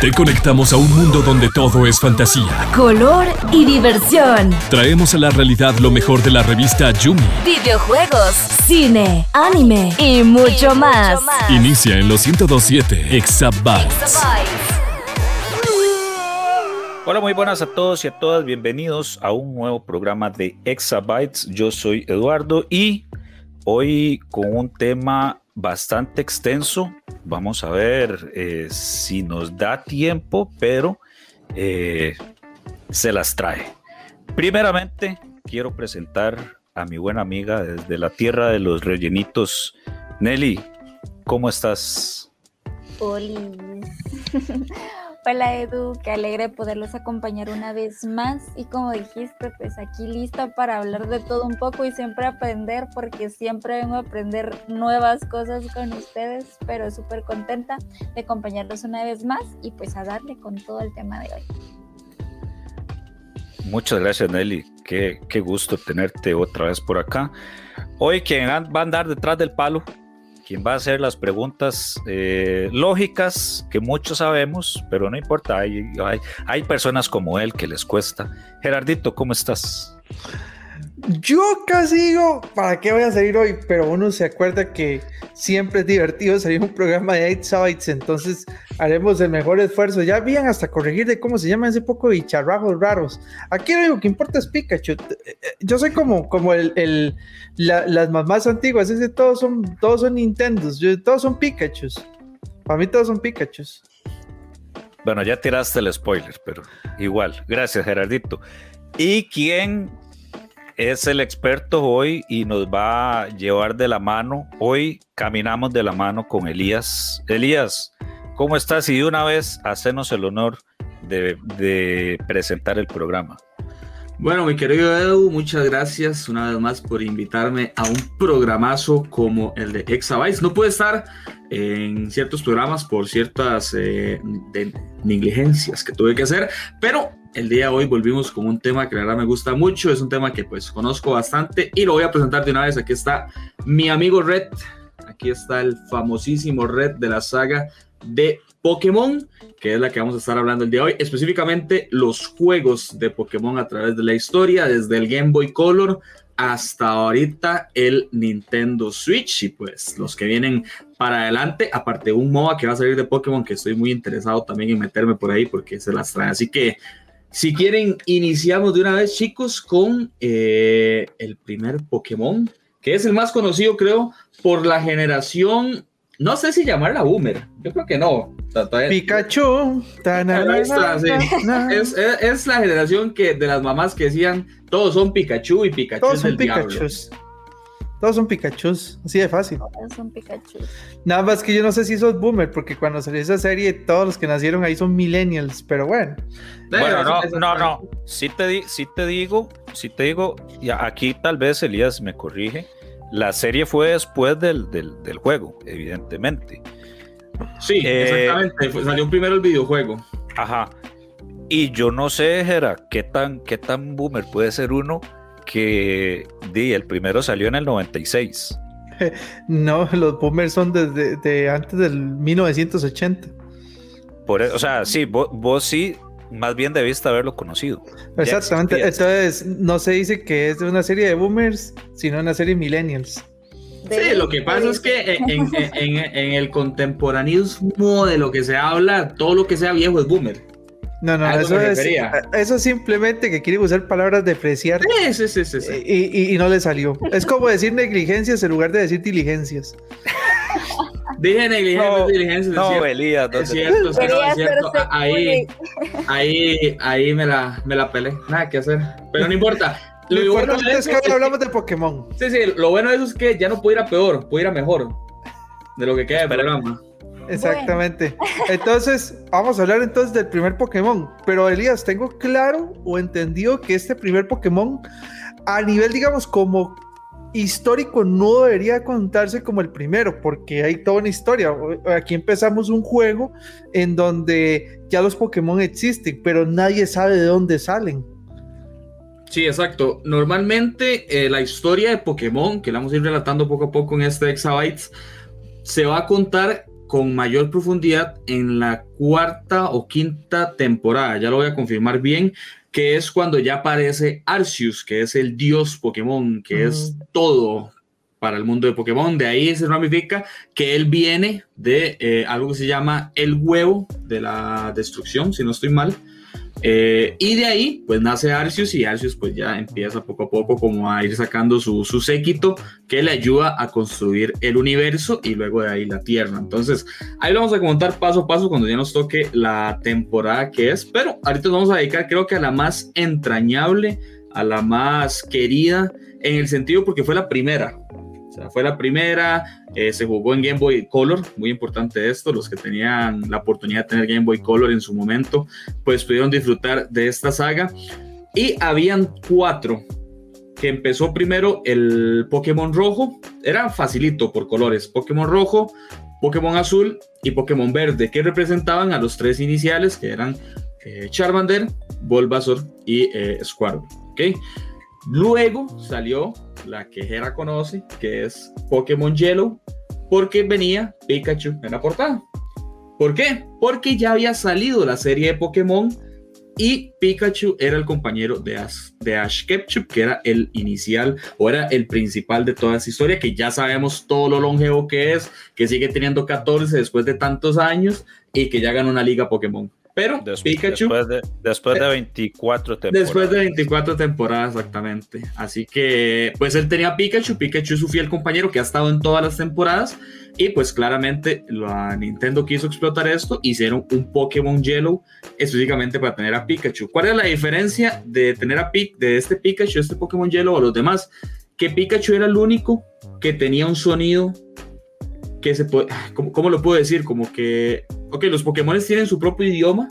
Te conectamos a un mundo donde todo es fantasía, color y diversión. Traemos a la realidad lo mejor de la revista Yumi. Videojuegos, cine, anime y mucho, más. Inicia en los 1027 Exabytes. Hola, muy buenas a todos y a todas. Bienvenidos a un nuevo programa de Exabytes. Yo soy Eduardo y hoy con un tema bastante extenso. Vamos a ver eh, si nos da tiempo, pero eh, se las trae. Primeramente, quiero presentar a mi buena amiga desde la tierra de los rellenitos. Nelly, ¿cómo estás? Hola Edu, qué alegre poderlos acompañar una vez más y como dijiste, pues aquí lista para hablar de todo un poco y siempre aprender porque siempre vengo a aprender nuevas cosas con ustedes, pero súper contenta de acompañarlos una vez más y pues a darle con todo el tema de hoy. Muchas gracias Nelly, qué, qué gusto tenerte otra vez por acá. Hoy quien va a andar detrás del palo quien va a hacer las preguntas eh, lógicas que muchos sabemos, pero no importa, hay, hay, hay, personas como él que les cuesta. Gerardito, ¿cómo estás? Yo casi digo, ¿para qué voy a salir hoy? Pero uno se acuerda que siempre es divertido salir un programa de 8 Sites, entonces haremos el mejor esfuerzo. Ya bien hasta corregir de cómo se llama ese poco bicharrajos raros. Aquí lo único que importa es Pikachu. Eh, eh, yo soy como, como el, las mamás antiguas, ese todos son, todos son Nintendos, todos son Pikachus. Para mí todos son Pikachus. Bueno, ya tiraste el spoiler, pero igual. Gracias, Gerardito. ¿Y quién es el experto hoy y nos va a llevar de la mano. Hoy caminamos de la mano con Elías. Elías, ¿cómo estás? Y de una vez, hacenos el honor de, presentar el programa. Bueno, mi querido Edu, muchas gracias una vez más por invitarme a un programazo como el de Exabytes. No puede estar en ciertos programas por ciertas eh, negligencias que tuve que hacer, pero el día de hoy volvimos con un tema que la verdad me gusta mucho, es un tema que pues conozco bastante y lo voy a presentar de una vez. Aquí está mi amigo Red, aquí está el famosísimo Red de la saga de Pokémon, que es la que vamos a estar hablando el día de hoy, específicamente los juegos de Pokémon a través de la historia, desde el Game Boy Color hasta ahorita el Nintendo Switch y pues los que vienen para adelante, aparte de un MOBA que va a salir de Pokémon que estoy muy interesado también en meterme por ahí porque se las trae, así que si quieren, iniciamos de una vez, chicos, con eh, el primer Pokémon, que es el más conocido, creo, por la generación. No sé si llamarla Boomer. Yo creo que no. Pikachu. Es, la generación que de las mamás que decían todos son Pikachu y Pikachu todos son Pikachu. Todos son Pikachu, así de fácil. Todos son Pikachu. Nada más que yo no sé si sos boomer, porque cuando salió esa serie, todos los que nacieron ahí son millennials, pero bueno. Bueno, no, no, no. Si te, te digo, si te digo, y aquí tal vez Elías me corrige. La serie fue después del, del, juego, evidentemente. Sí, eh, exactamente. Salió primero el videojuego. Ajá. Y yo no sé, Jera, qué tan, qué tan boomer puede ser uno que di, el primero salió en el 96. No, los boomers son desde antes del 1980. Por, e, o sea, sí, vos, sí, más bien debiste haberlo conocido. Exactamente, entonces no se dice que es de una serie de boomers, sino una serie de millennials. Sí, lo que pasa es que en, en, el contemporaneismo de lo que se habla, todo lo que sea viejo es boomer. No, no, eso es, eso simplemente que quiere usar palabras depreciar. Sí, sí, sí, sí, y, y, no le salió. Es como decir negligencias en lugar de decir diligencias. Dije negligencias, no, diligencias. No, cierto. Elías, es cierto, es cierto. Ahí, ahí, ahí me la, me la pelé. Nada que hacer. Pero no importa. Lo, lo bueno es que hablamos de Pokémon. Sí, sí, lo bueno de eso es que ya no puedo ir a peor, puedo ir a mejor. De lo que queda del programa. Exactamente. Entonces, vamos a hablar entonces del primer Pokémon. Pero Elías, tengo claro o entendido que este primer Pokémon, a nivel, digamos, como histórico, no debería contarse como el primero, porque hay toda una historia. Aquí empezamos un juego en donde ya los Pokémon existen, pero nadie sabe de dónde salen. Sí, exacto. Normalmente eh, la historia de Pokémon, que la vamos a ir relatando poco a poco en este Exabytes, se va a contar con mayor profundidad en la cuarta o quinta temporada, ya lo voy a confirmar bien, que es cuando ya aparece Arceus, que es el dios Pokémon, que es todo para el mundo de Pokémon. De ahí se ramifica que él viene de eh, algo que se llama el huevo de la destrucción, si no estoy mal. Eh, y de ahí, pues nace Arceus y Arceus pues ya empieza poco a poco como a ir sacando su, su séquito que le ayuda a construir el universo y luego de ahí la Tierra. Entonces, ahí lo vamos a comentar paso a paso cuando ya nos toque la temporada que es, pero ahorita nos vamos a dedicar creo que a la más entrañable, a la más querida, en el sentido porque fue la primera, fue la primera, eh, se jugó en Game Boy Color, muy importante esto, los que tenían la oportunidad de tener Game Boy Color en su momento, pues pudieron disfrutar de esta saga. Y habían cuatro, que empezó primero el Pokémon rojo, era facilito por colores, Pokémon rojo, Pokémon azul y Pokémon verde, que representaban a los tres iniciales, que eran eh, Charmander, Bulbasaur y eh, Squirtle. ¿okay? Luego salió la que Jera conoce, que es Pokémon Yellow, porque venía Pikachu en la portada. ¿Por qué? Porque ya había salido la serie de Pokémon y Pikachu era el compañero de Ash, de Ash Ketchum, que era el inicial o era el principal de toda esa historia, que ya sabemos todo lo longevo que es, que sigue teniendo 14 después de tantos años y que ya ganó una liga Pokémon. Pero Pikachu. Después de, después de 24 temporadas. Después de 24 temporadas, exactamente. Así que, pues él tenía Pikachu. Pikachu es su fiel compañero que ha estado en todas las temporadas. Y pues claramente la Nintendo quiso explotar esto. Hicieron un Pokémon Yellow específicamente para tener a Pikachu. ¿Cuál es la diferencia de tener a Pik de este Pikachu, este Pokémon Yellow a los demás? Que Pikachu era el único que tenía un sonido que se puede. ¿Cómo, cómo lo puedo decir? Como que ok, los Pokémon tienen su propio idioma,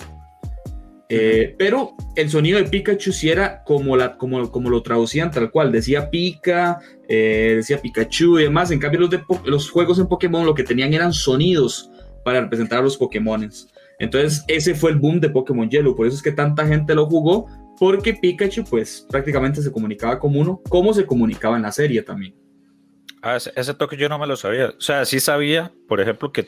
eh, pero el sonido de Pikachu sí era como, la, como, como lo traducían tal cual, decía Pika, eh, decía Pikachu y demás. En cambio, los, de, los juegos en Pokémon lo que tenían eran sonidos para representar a los Pokémon. Entonces, ese fue el boom de Pokémon Yellow. Por eso es que tanta gente lo jugó, porque Pikachu, pues prácticamente se comunicaba como uno, como se comunicaba en la serie también. Ah, ese, ese toque yo no me lo sabía. O sea, sí sabía, por ejemplo, que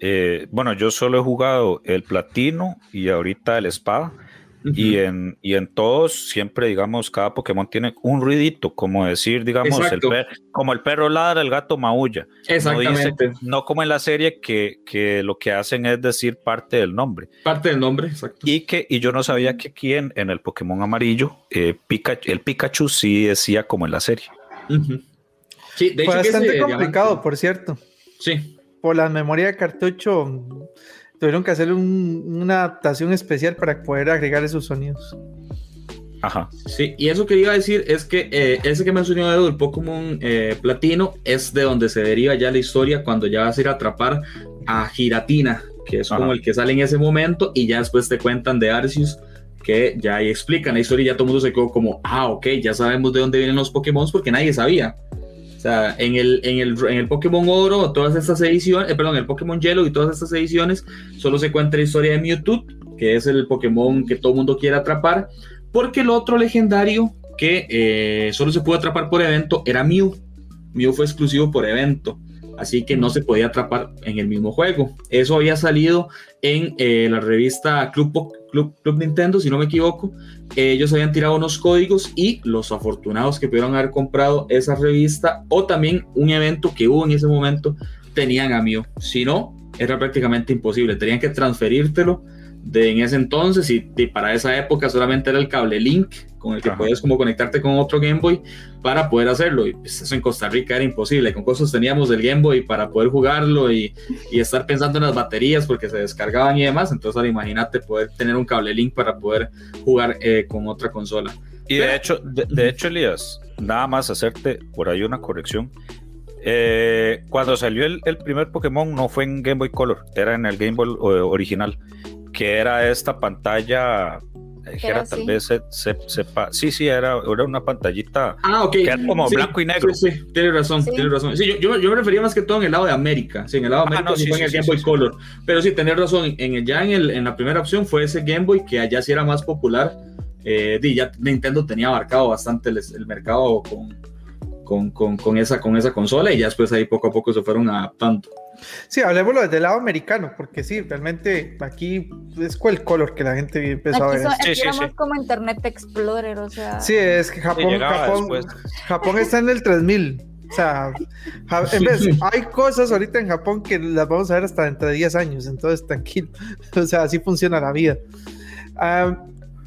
eh, bueno, yo solo he jugado el platino y ahorita el espada. y, en, y en todos, siempre, digamos, cada Pokémon tiene un ruidito, como decir, digamos, el como el perro ladra, el gato maulla. Exactamente. No, como en la serie que, que, lo que hacen es decir parte del nombre. Parte del nombre, exacto. Y, que, y yo no sabía que aquí en, el Pokémon amarillo, eh, Pikachu, el Pikachu sí decía como en la serie. Sí, de Fue bastante complicado, por cierto. Sí por la memoria de cartucho, tuvieron que hacer una adaptación especial para poder agregar esos sonidos. Ajá. Sí, y eso que iba a decir es que eh, ese que mencionó Edu, el Pokémon eh, Platino, es de donde se deriva ya la historia cuando ya vas a ir a atrapar a Giratina, que es como el que sale en ese momento, y ya después te cuentan de Arceus, que ya ahí explican la historia y ya todo el mundo se quedó como, ah, ok, ya sabemos de dónde vienen los Pokémon porque nadie sabía. O sea, en el, en el, en el Pokémon Oro, todas estas ediciones, eh, perdón, el Pokémon Yellow y todas estas ediciones, solo se cuenta la historia de Mewtwo, que es el Pokémon que todo mundo quiere atrapar, porque el otro legendario que eh, solo se pudo atrapar por evento era Mew. Mew fue exclusivo por evento, así que no se podía atrapar en el mismo juego. Eso había salido en eh, la revista Club, Club, Club Nintendo, si no me equivoco, ellos habían tirado unos códigos y los afortunados que pudieron haber comprado esa revista o también un evento que hubo en ese momento tenían a Mew. Si no, era prácticamente imposible. Tenían que transferírtelo de en ese entonces y, para esa época solamente era el cable Link con el que puedes como conectarte con otro Game Boy para poder hacerlo. Y pues, eso en Costa Rica era imposible. Con cosas teníamos el Game Boy para poder jugarlo y, y, estar pensando en las baterías porque se descargaban y demás. Entonces ahora imagínate poder tener un cable Link para poder jugar eh, con otra consola. Y de hecho de, hecho Elías nada más hacerte por ahí una corrección. Eh, cuando salió el, el, primer Pokémon no fue en Game Boy Color, era en el Game Boy eh, original que era esta pantalla eh, era tal vez se, sepa, sí, sí, era, era una pantallita ah, que era como blanco y negro. Sí, sí, tiene razón, tiene razón. Sí, yo, yo, me refería más que todo en el lado de América, sí, en el lado de América fue en el Game Boy Color, pero sí, tenés razón, en, ya en, el, en la primera opción fue ese Game Boy que allá sí era más popular, eh, y ya Nintendo tenía abarcado bastante el, el mercado con, con, con, con, esa, con esa consola y ya después ahí poco a poco se fueron adaptando. Sí, hablemoslo desde el lado americano, porque sí, realmente aquí es el color que la gente empezó a Aquí, ver. son, esto. Sí, aquí sí, éramos sí. como Internet Explorer, o sea. Sí, es que Japón, Japón. Japón está en el 3000. O sea, en vez, hay cosas ahorita en Japón que las vamos a ver hasta dentro de 10 años, entonces tranquilo. O sea, así funciona la vida. Ah,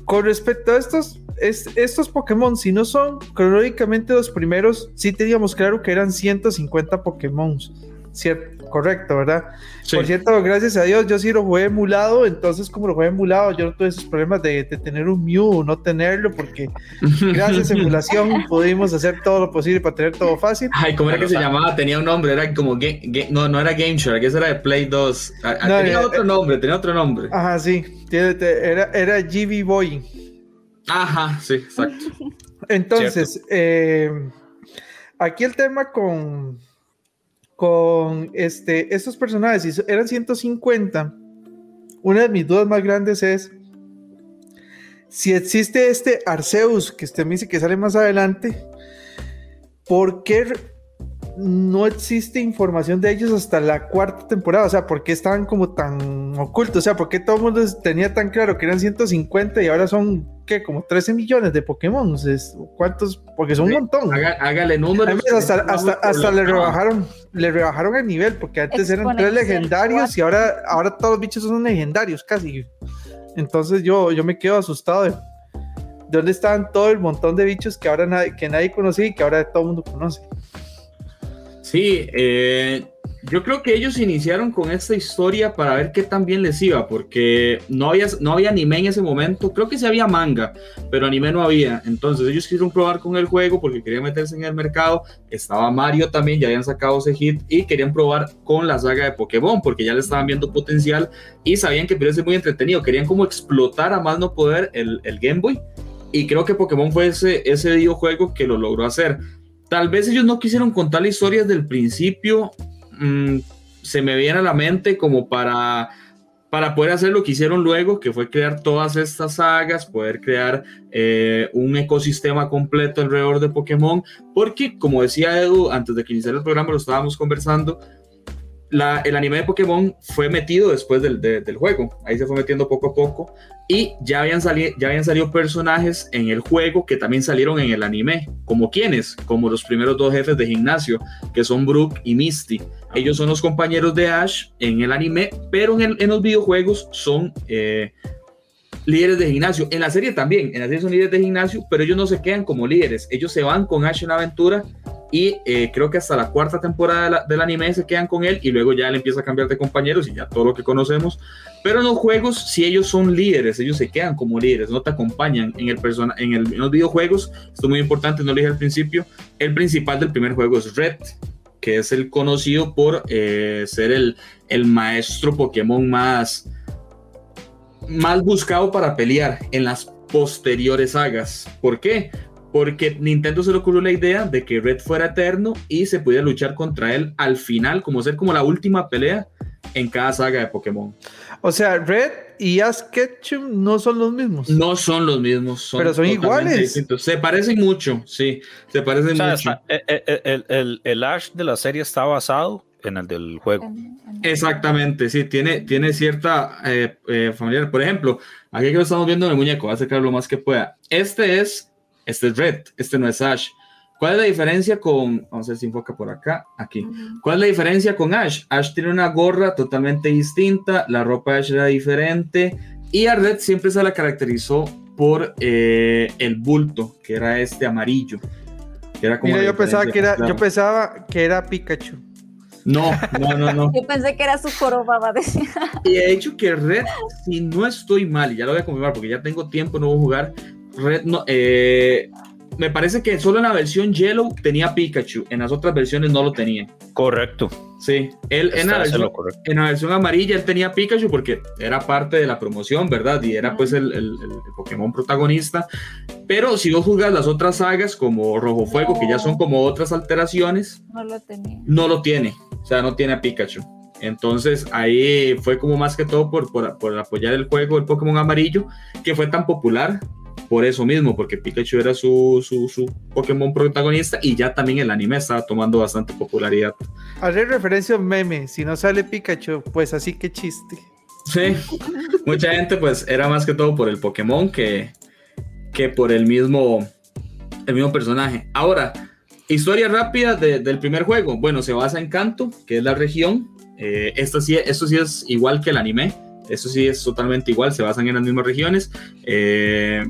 con respecto a estos, es- estos Pokémon, si no son cronológicamente los primeros, sí teníamos claro que eran 150 Pokémon. Cierto, correcto, ¿verdad? Sí. Por cierto, gracias a Dios, yo sí lo jugué emulado, entonces como lo jugué emulado, yo no tuve esos problemas de, de tener un Mew o no tenerlo, porque gracias a emulación pudimos hacer todo lo posible para tener todo fácil. Ay, ¿cómo era que se llamaba? Tenía un nombre, era como. Ga- Ga- no, no era Game Share, que ese era de Play 2. Ah, ah, No, tenía eh, otro nombre, tenía otro nombre. Ajá, sí, era, era GB Boy. Ajá, sí, exacto. Entonces, eh, aquí el tema con, con este, estos personajes, si eran 150, una de mis dudas más grandes es si existe este Arceus, que usted me dice que sale más adelante, ¿por qué no existe información de ellos hasta la cuarta temporada? O sea, ¿por qué estaban como tan ocultos? O sea, ¿por qué todo el mundo tenía tan claro que eran 150 y ahora son, ¿qué? Como 13 millones de Pokémon. ¿Cuántos? Porque son un montón. Haga- hágale números. Hasta, hasta, hasta le rebajaron, le rebajaron el nivel, porque antes eran tres legendarios y ahora, ahora todos los bichos son legendarios casi. Entonces yo, yo me quedo asustado de, de dónde estaban todo el montón de bichos que ahora nadie, que nadie conocía y que ahora todo el mundo conoce. Sí, eh, yo creo que ellos iniciaron con esta historia para ver qué tan bien les iba, porque no había, no había anime en ese momento. Creo que sí había manga, pero anime no había. Entonces ellos quisieron probar con el juego porque querían meterse en el mercado. Estaba Mario también, ya habían sacado ese hit y querían probar con la saga de Pokémon porque ya le estaban viendo potencial y sabían que podía ser muy entretenido. Querían como explotar a más no poder el, el Game Boy. Y creo que Pokémon fue ese, ese videojuego que lo logró hacer. Tal vez ellos no quisieron contar la historia principio. mm, se me viene a la mente como para, para poder hacer lo que hicieron luego, que fue crear todas estas sagas, poder crear eh, un ecosistema completo alrededor de Pokémon. Porque, como decía Edu, antes de que iniciara el programa, lo estábamos conversando. El anime de Pokémon fue metido después del, de- del juego. Ahí se fue metiendo poco a poco. Y ya habían, sali- ya habían salido personajes en el juego que también salieron en el anime. ¿Como quiénes? Como los primeros dos jefes de gimnasio, que son Brook y Misty. Ellos son los compañeros de Ash en el anime, pero en los videojuegos son eh, líderes de gimnasio. En la serie también, en la serie son líderes de gimnasio, pero ellos no se quedan como líderes. Ellos se van con Ash en la aventura y eh, creo que hasta la cuarta temporada de la- del anime se quedan con él y luego ya él empieza a cambiar de compañeros y ya todo lo que conocemos. Pero en los juegos, si ellos son líderes, ellos se quedan como líderes, no te acompañan en el persona, en, el- en los videojuegos. Esto es muy importante, no lo dije al principio. El principal del primer juego es Red, que es el conocido por eh, ser el, el maestro Pokémon más, más buscado para pelear en las posteriores sagas. ¿Por qué? Porque Nintendo se le ocurrió la idea de que Red fuera eterno y se pudiera luchar contra él al final, como ser como la última pelea en cada saga de Pokémon. O sea, Red y Ash Ketchum no son los mismos. No son los mismos, son Pero son iguales. distintos. Se parecen mucho, sí, se parecen O sea, mucho. está- el, el- el- el- el Ash de la serie está basado en el del juego. En- en- Exactamente, sí, tiene, tiene cierta eh, eh, familiar. Por ejemplo, aquí que lo estamos viendo en el muñeco, voy a acercar lo más que pueda. Este es, este es Red, este no es Ash. ¿Cuál es la diferencia con, vamos a ver si enfoca por acá, aquí? ¿Cuál es la diferencia con Ash? Ash tiene una gorra totalmente distinta, la ropa de Ash era diferente y a Red siempre se la caracterizó por eh, el bulto, que era este amarillo. Que era como Mira, yo pensaba que era, más yo pensaba que era Pikachu. No, no, no, no. Yo pensé que era su joroba, va a decir. Y he hecho que Red, si no estoy mal, y ya lo voy a confirmar porque ya tengo tiempo, no voy a jugar. Red no, eh, me parece que solo en la versión Yellow tenía Pikachu, en las otras versiones no lo tenía. Correcto. Sí, él en la, versión, en la versión amarilla él tenía Pikachu porque era parte de la promoción, ¿verdad? Y era pues el, el- el Pokémon protagonista. Pero si vos jugás las otras sagas como Rojo Fuego, que ya son como otras alteraciones, No lo tenía. no lo tiene, o sea, no tiene a Pikachu. Entonces ahí fue como más que todo por, por, por apoyar el juego del Pokémon amarillo, que fue tan popular, por eso mismo, porque Pikachu era su, su, su, Pokémon protagonista y ya también el anime estaba tomando bastante popularidad. Haré referencia a un meme, si no sale Pikachu, pues así que chiste. Sí, mucha gente pues era más que todo por el Pokémon que, que por el mismo, el mismo personaje. Ahora, historia rápida del primer juego. Bueno, se basa en Kanto, que es la región. Eh, esto, sí, esto sí es igual que el anime. Esto sí es totalmente igual, se basan en las mismas regiones. Eh,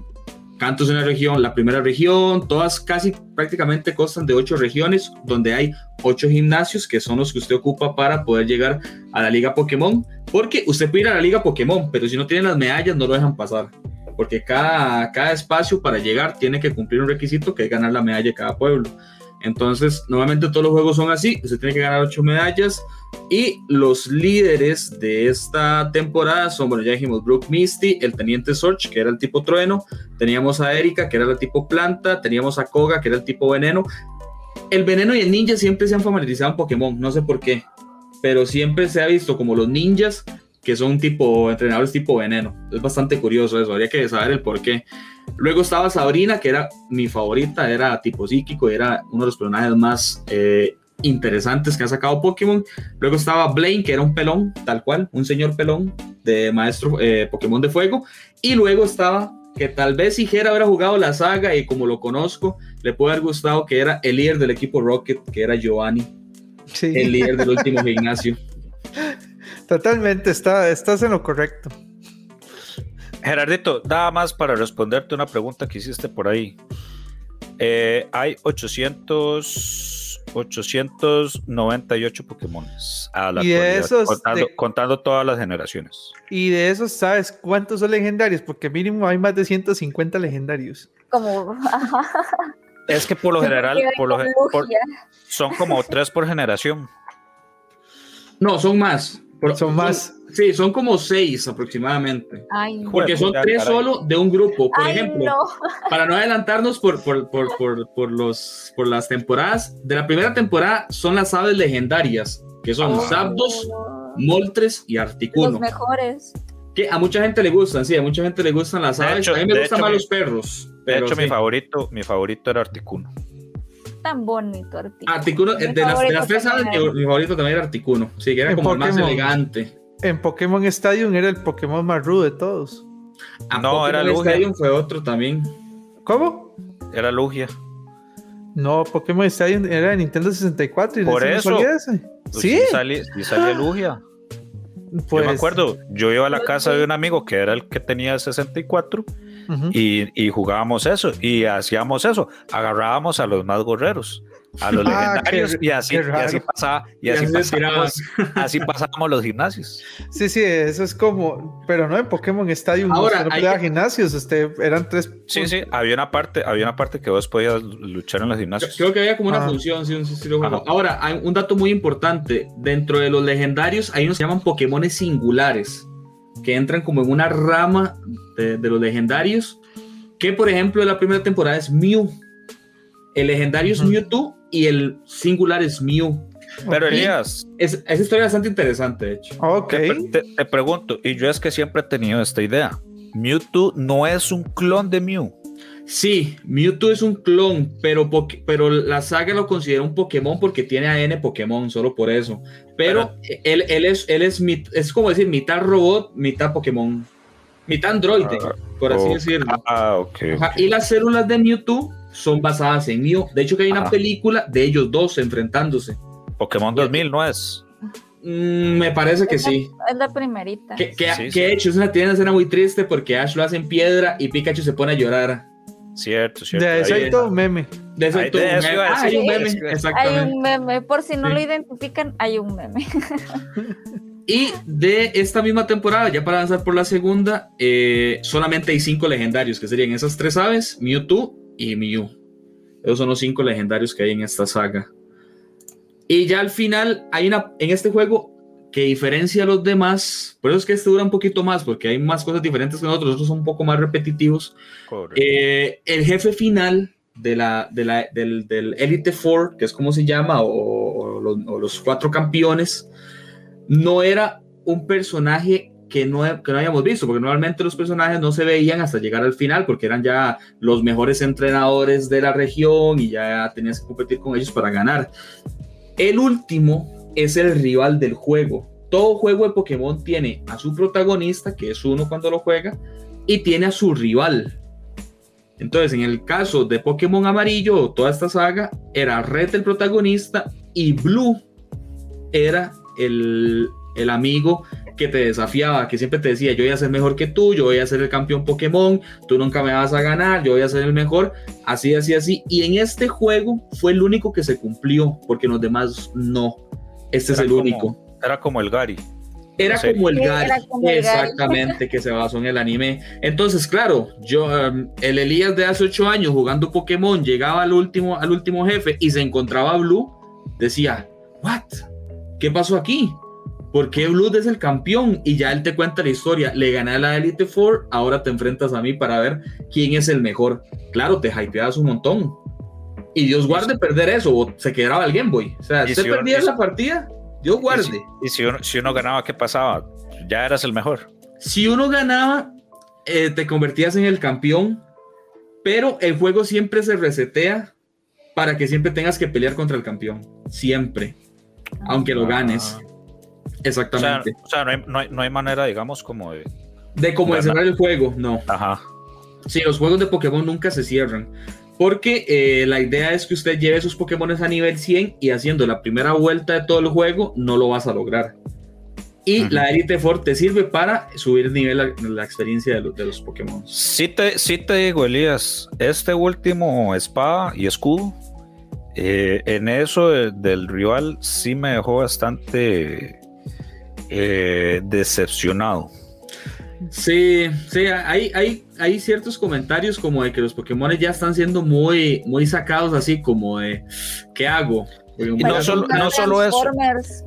Canto es una región, la primera región, todas casi prácticamente constan de ocho regiones, donde hay ocho gimnasios que son los que usted ocupa para poder llegar a la Liga Pokémon. Porque usted puede ir a la Liga Pokémon, pero si no tiene las medallas no lo dejan pasar. Porque cada, cada espacio para llegar tiene que cumplir un requisito que es ganar la medalla de cada pueblo. Entonces, normalmente todos los juegos son así, usted tiene que ganar ocho medallas y los líderes de esta temporada son, bueno, ya dijimos, Brooke Misty, el Teniente Sorch, que era el tipo trueno, teníamos a Erika, que era el tipo planta, teníamos a Koga, que era el tipo veneno. El veneno y el ninja siempre se han familiarizado en Pokémon, no sé por qué, pero siempre se ha visto como los ninjas que son tipo entrenadores tipo veneno. Es bastante curioso eso, habría que saber el por qué. Luego estaba Sabrina, que era mi favorita, era tipo psíquico, era uno de los personajes más eh, interesantes que ha sacado Pokémon. Luego estaba Blaine, que era un pelón, tal cual, un señor pelón de maestro eh, Pokémon de fuego. Y luego estaba, que tal vez si Jera hubiera jugado la saga y como lo conozco, le puede haber gustado que era el líder del equipo Rocket, que era Giovanni, el líder del último gimnasio. Totalmente, está, estás en lo correcto. Gerardito, nada más para responderte una pregunta que hiciste por ahí. Eh, hay 800, 898 Pokémon a la y esos contando, todas las generaciones. Y de esos, ¿sabes cuántos son legendarios? Porque mínimo hay más de 150 legendarios. Como. es que por lo general, son como tres por generación. No, son más. Son más. Sí, son como seis aproximadamente. Porque son tres solo de un grupo. Por ejemplo, para no adelantarnos por, por, por, por, los, por las temporadas, de la primera temporada son las aves legendarias, que son Zapdos, Moltres y Articuno. Los mejores. Que a mucha gente le gustan, sí, a mucha gente le gustan las aves. a mí me gustan más los perros. de hecho, mi, favorito, mi favorito era Articuno tan bonito Articuno. Articuno, de las, de las, tres aves, mi, favorito también era Articuno. Sí, que era como más elegante en Pokémon Stadium era el Pokémon más rudo de todos. Ah, no, era Lugia. Stadium fue otro también. ¿Cómo? Era Lugia. No, Pokémon Stadium era de Nintendo 64 y Por eso. Ese. Pues ¿Sí? Y salía, Lugia. Pues, yo me acuerdo, yo iba a la casa de un amigo que era el que tenía 64 y, y, jugábamos eso y hacíamos eso, agarrábamos a los más gorreros a los ah, legendarios y, así, así pasaba, y, así, pasábamos, así pasábamos los gimnasios. Sí, sí, eso es como, pero no en Pokémon Stadium, Ahora, no gimnasios, este, eran tres. Sí, sí, había una parte, había una parte que vos podías luchar en los gimnasios. Creo que había como una función, sí, un estilo juego. Ahora, hay un dato muy importante, dentro de los legendarios hay unos que se llaman Pokémon singulares, que entran como en una rama de, de los legendarios, que por ejemplo en la primera temporada es Mew. El legendario es Mewtwo y el singular es Mew. Pero Elías. Es, esa historia bastante interesante, de hecho. Ok. Te, pregunto, y yo es que siempre he tenido esta idea. Mewtwo no es un clon de Mew. Sí, Mewtwo es un clon, pero, pero la saga lo considera un Pokémon porque tiene AN Pokémon, solo por eso. Pero, él, él, es, él es, es como decir mitad robot, mitad Pokémon. Mitad androide, ah, por así decirlo. Ah, ok. Y las células de Mewtwo son basadas en Mew. De hecho, que hay una película de ellos dos enfrentándose. Pokémon 2000 no es. Mm, me parece que sí. Es la primerita. Que, que, hecho es una, tiene una escena muy triste porque Ash lo hace en piedra y Pikachu se pone a llorar. Cierto, cierto. De eso hay todo un meme. De eso hay todo un meme. Ah, hay un meme, exactamente. Hay un meme. Por si no lo identifican, hay un meme. y de esta misma temporada, ya para avanzar por la segunda, eh, solamente hay cinco legendarios, que serían esas tres aves, Mewtwo, y Mew. Esos son los cinco legendarios que hay en esta saga. Y ya al final hay una en este juego que diferencia a los demás. Por eso es que este dura un poquito más, porque hay más cosas diferentes que nosotros. Otros son un poco más repetitivos. Eh, el jefe final de la, de la, del, del, Elite Four, que es como se llama, o, los, o los cuatro campeones, no era un personaje que no, que no habíamos visto, porque normalmente los personajes no se veían hasta llegar al final, porque eran ya los mejores entrenadores de la región y ya tenías que competir con ellos para ganar. El último es el rival del juego. Todo juego de Pokémon tiene a su protagonista, que es uno cuando lo juega, y tiene a su rival. Entonces, en el caso de Pokémon Amarillo, toda esta saga, era Red el protagonista y Blue era el, el amigo que te desafiaba, que siempre te decía, yo voy a ser mejor que tú, yo voy a ser el campeón Pokémon, tú nunca me vas a ganar, yo voy a ser el mejor, así, así, así. Y en este juego fue el único que se cumplió, porque los demás no. Este Era es el como- único. Era como el Gary. Era como el Sí, Gary, era como el Gary. exactamente, que se basó en el anime. Entonces, claro, yo, um, el Elías de hace ocho años jugando Pokémon, llegaba al último, al último jefe y se encontraba a Blue, decía, ¿what? ¿Qué pasó aquí? ¿Por qué Blue es el campeón? Y ya él te cuenta la historia. Le gané a la Elite Four, ahora te enfrentas a mí para ver quién es el mejor. Claro, te hypeabas un montón. Y Dios guarde perder eso, o se quedaba el Game Boy. O sea, usted si perdía la partida, Dios guarde. Y si, y si uno, si uno ganaba, ¿qué pasaba? Ya eras el mejor. si uno ganaba, eh, te convertías en el campeón, pero el juego siempre se resetea para que siempre tengas que pelear contra el campeón. Siempre. Aunque lo ganes. Ah. O sea, Exactamente. o sea, no, hay, no hay- no hay manera, digamos, como de. de cómo ¿verdad? cerrar el juego, no. Ajá. Sí, los juegos de Pokémon nunca se cierran. Porque eh, la idea es que usted lleve sus Pokémon a nivel 100 y haciendo la primera vuelta de todo el juego no lo vas a lograr. Y Ujú. la Elite Four te sirve para subir el nivel, la, la experiencia de, los- de los Pokémon. Sí te, sí te digo, Elías, este último espada y escudo, eh, en eso de- del rival sí me dejó bastante eh, decepcionado. Sí, sí, hay, hay, hay ciertos comentarios como de que los Pokémon ya están siendo muy, muy sacados así como de ¿qué hago? Y no solo- no solo eso.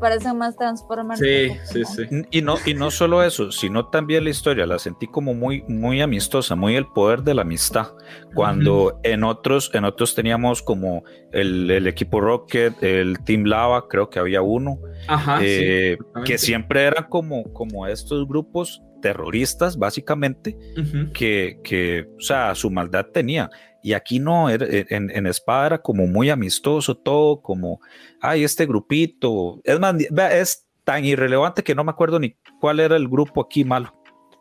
Parecen más Transformers. Sí, sí, sí. Y no, y no solo eso, sino también la historia, la sentí como muy, muy amistosa, muy el poder de la amistad. Cuando en otros, en otros teníamos como el, el equipo Rocket, el Team Lava, creo que había uno, Ajá, sí, eh, exactamente. que siempre eran como, como estos grupos terroristas, básicamente, Ujú. que, que, o sea, su maldad tenía. Y aquí no, era- en, en Espada era como muy amistoso todo, como, ay, este grupito. Es más, es tan irrelevante que no me acuerdo ni cuál era el grupo aquí malo.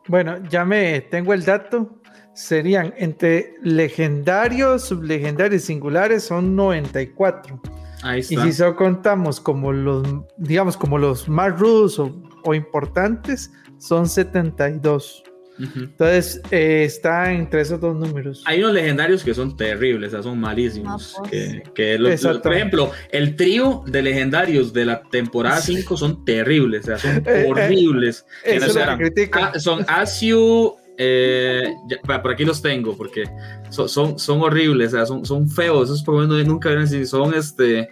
Bueno, ya me tengo el dato. Serían entre legendarios, sublegendarios y singulares son 94. Ahí Y está. si solo contamos como los, digamos, como los más rudos o, o importantes, son 72. Ujú. Entonces, eh, está entre esos dos números. Hay unos legendarios que son terribles, o sea, son malísimos. Ah, pues. que, que lo- lo- Exacto. por ejemplo, el trío de legendarios de la temporada 5 son terribles, o sea, son eh, horribles. Eso es lo que eran? critican. Ah, son Asiu, eh, ya, por aquí los tengo, porque son, son, son horribles, o sea, son, son feos, esos Pokémon nunca ven así, son este,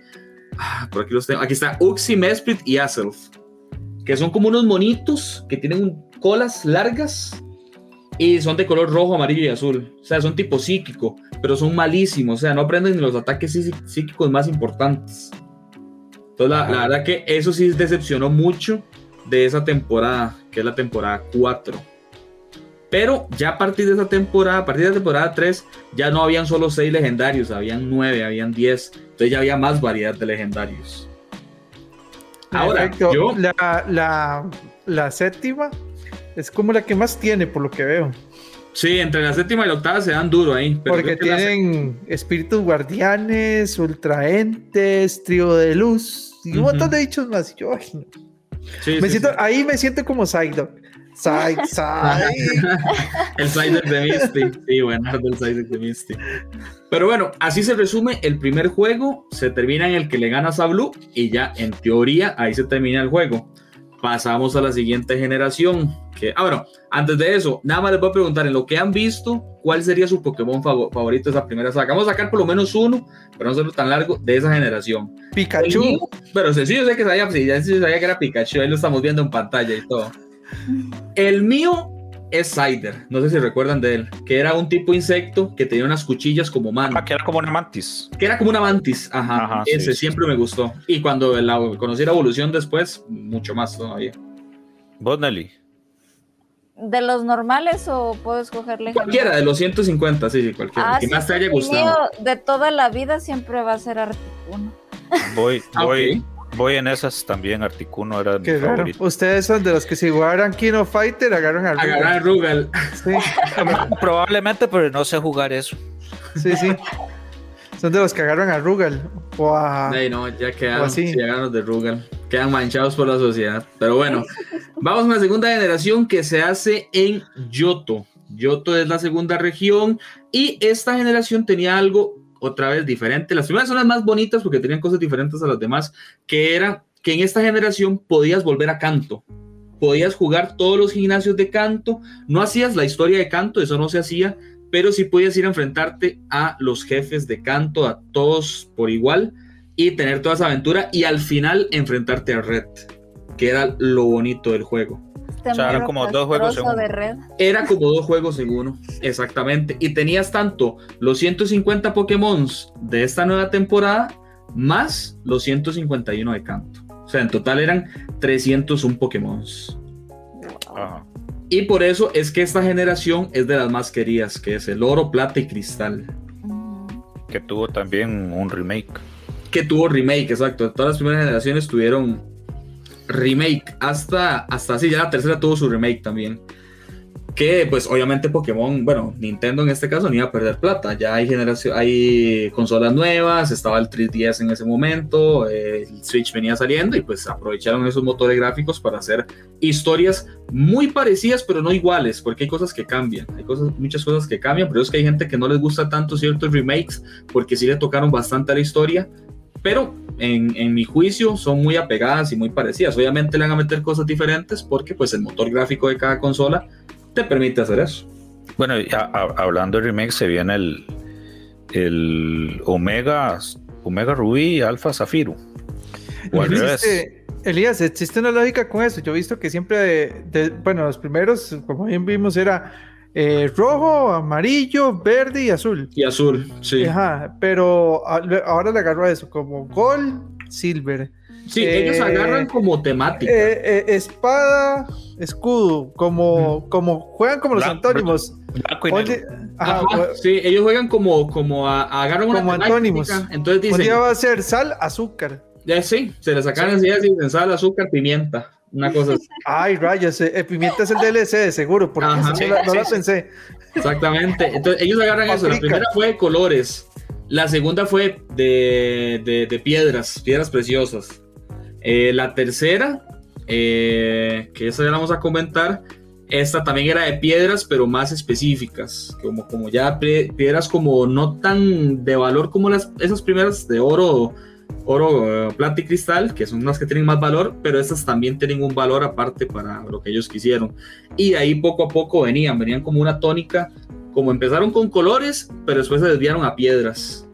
ah, por aquí los tengo, aquí está Uxie, Mesprit y Azelf, que son como unos monitos que tienen un- colas largas y son de color rojo, amarillo y azul, o sea, son tipo psíquico, pero son malísimos, o sea, no aprenden ni los ataques psí- psíquicos más importantes. Entonces, la, la verdad que eso sí decepcionó mucho de esa temporada, que es la temporada 4. Pero ya a partir de esa temporada, a partir de la temporada 3, ya no habían solo 6 legendarios, habían 9, habían 10. Entonces ya había más variedad de legendarios. Ahora, yo, La, la, la séptima es como la que más tiene, por lo que veo. sí, entre la séptima y la octava se dan duro ahí. pero Porque la- tienen espíritus guardianes, ultraentes, trío de luz y un Ujú. montón de dichos más. Yo, ay, no. sí, me sí, siento, sí. Ahí me siento como Psyduck. Psy, Psy. El Psyduck de Misty. Sí, bueno, el Psyduck de Misty. Pero bueno, así se resume el primer juego. Se termina en el que le ganas a Blue y ya en teoría ahí se termina el juego. Pasamos a la siguiente generación. Que, ah, bueno, antes de eso, nada más les voy a preguntar en lo que han visto, ¿cuál sería su Pokémon favo- favorito de esa primera saga? Vamos a sacar por lo menos uno, pero no serlo tan largo, de esa generación. Pikachu. mío, pero sencillo, sé que sabía, sí, ya sí sabía que era Pikachu, ahí lo estamos viendo en pantalla y todo. El mío es Cider, no sé si recuerdan de él, que era un tipo insecto que tenía unas cuchillas como mano, Ah, que era como una mantis. que era como una mantis, ajá, ese sí. siempre me gustó. Y cuando la, conocí la evolución después, mucho más todavía. Vos, Nelly. ¿De los normales o puedo escogerle? Cualquiera, de los 150, sí, sí, cualquiera. Ah, que sí, más te haya el mío gustado. de toda la vida siempre va a ser Articuno. Voy, Ah, voy. Voy en esas también. Articuno era mi favorito. Ustedes son de los que si jugaran King of Fighter agarran a Agarrar a Rugal. Sí, Probablemente, pero no sé jugar eso. sí, sí. Son de los que agarran a Rugal o a. Ay, no, ya O quedaron, así. sí, ya de Rugal. Quedan manchados por la sociedad. Pero bueno, vamos a la segunda generación que se hace en Yoto. Yoto es la segunda región y esta generación tenía algo otra vez diferente. Las primeras son las más bonitas porque tenían cosas diferentes a las demás, que era que en esta generación podías volver a canto. Podías jugar todos los gimnasios de canto. No hacías la historia de canto, eso no se hacía, pero sí podías ir a enfrentarte a los jefes de canto, a todos por igual, y tener toda esa aventura y al final enfrentarte a Red, que era lo bonito del juego. O sea, eran como dos juegos en uno. de red. Era como dos juegos en uno, exactamente. Y tenías tanto los 150 Pokémon de esta nueva temporada, más los 151 de canto. O sea, en total eran 301 Pokémon. Ajá. Y por eso es que esta generación es de las más queridas, que es el oro, plata y cristal. Que tuvo también un remake. que tuvo remake, exacto. Todas las primeras generaciones tuvieron remake. Hasta, hasta así, ya la tercera tuvo su remake también. Que pues obviamente Pokémon, bueno, Nintendo en este caso no iba a perder plata. Ya hay generación, hay consolas nuevas, estaba el 3DS en ese momento, el Switch venía saliendo y pues aprovecharon esos motores gráficos para hacer historias muy parecidas pero no iguales, porque hay cosas que cambian, hay cosas, muchas cosas que cambian, pero es que hay gente que no les gusta tanto ciertos remakes porque sí le tocaron bastante a la historia, pero en, en mi juicio son muy apegadas y muy parecidas. Obviamente le van a meter cosas diferentes porque pues el motor gráfico de cada consola te permite hacer eso. Bueno, y a- a- hablando de remake, se viene el, el Omega, Omega Rubí y Alpha Zafiro. O al revés. Existe- Elías, existe una lógica con eso. Yo he visto que siempre, de- de- bueno, los primeros, como bien vimos, era eh, rojo, amarillo, verde y azul. Y azul, sí. Ajá, pero a- le- ahora le agarro a eso como gold, silver. Sí, Eh, ellos agarran como temática. Eh, eh, espada, escudo, como, como juegan como los antónimos. Ajá, Ajá, sí, ellos juegan como, como a, a- agarran una Como temática, antónimos. Entonces un dicen, día va a ser sal, azúcar. ya sí, se les sacan así, así, dicen sal, azúcar, pimienta. Una cosa así. Ay, rayos, eh, eh, pimienta es el DLC, seguro, porque Ajá. no, la, no Sí, la sí, pensé. Exactamente. Entonces ellos agarran eso. La primera fue de colores. La segunda fue de, de- de piedras, piedras preciosas. Eh, la tercera, eh, que esa ya la vamos a comentar, esta también era de piedras, pero más específicas, como, como ya pie- piedras como no tan de valor como las, esas primeras de oro, oro, eh, plata y cristal, que son las que tienen más valor, pero estas también tienen un valor aparte para lo que ellos quisieron. Y de ahí poco a poco venían, venían como una tónica, como empezaron con colores, pero después se desviaron a piedras.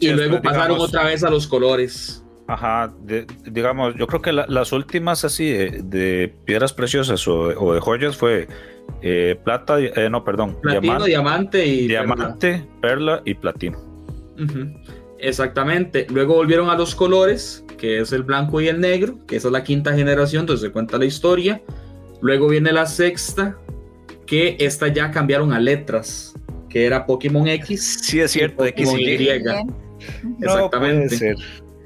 Y Sí, luego después, pasaron digamos- otra vez a los colores. Ajá, de- digamos, yo creo que la- las últimas así de, de piedras preciosas o, de- o de joyas fue eh, plata, eh, no, perdón, Platino, diamante, diamante y perla. diamante, perla y platino. Ujú, Exactamente. Luego volvieron a los colores, que es el blanco y el negro, que esa es la quinta generación, donde se cuenta la historia. Luego viene la sexta, que esta ya cambiaron a letras, que era Pokémon X. Sí, es cierto, X y Y. Exactamente.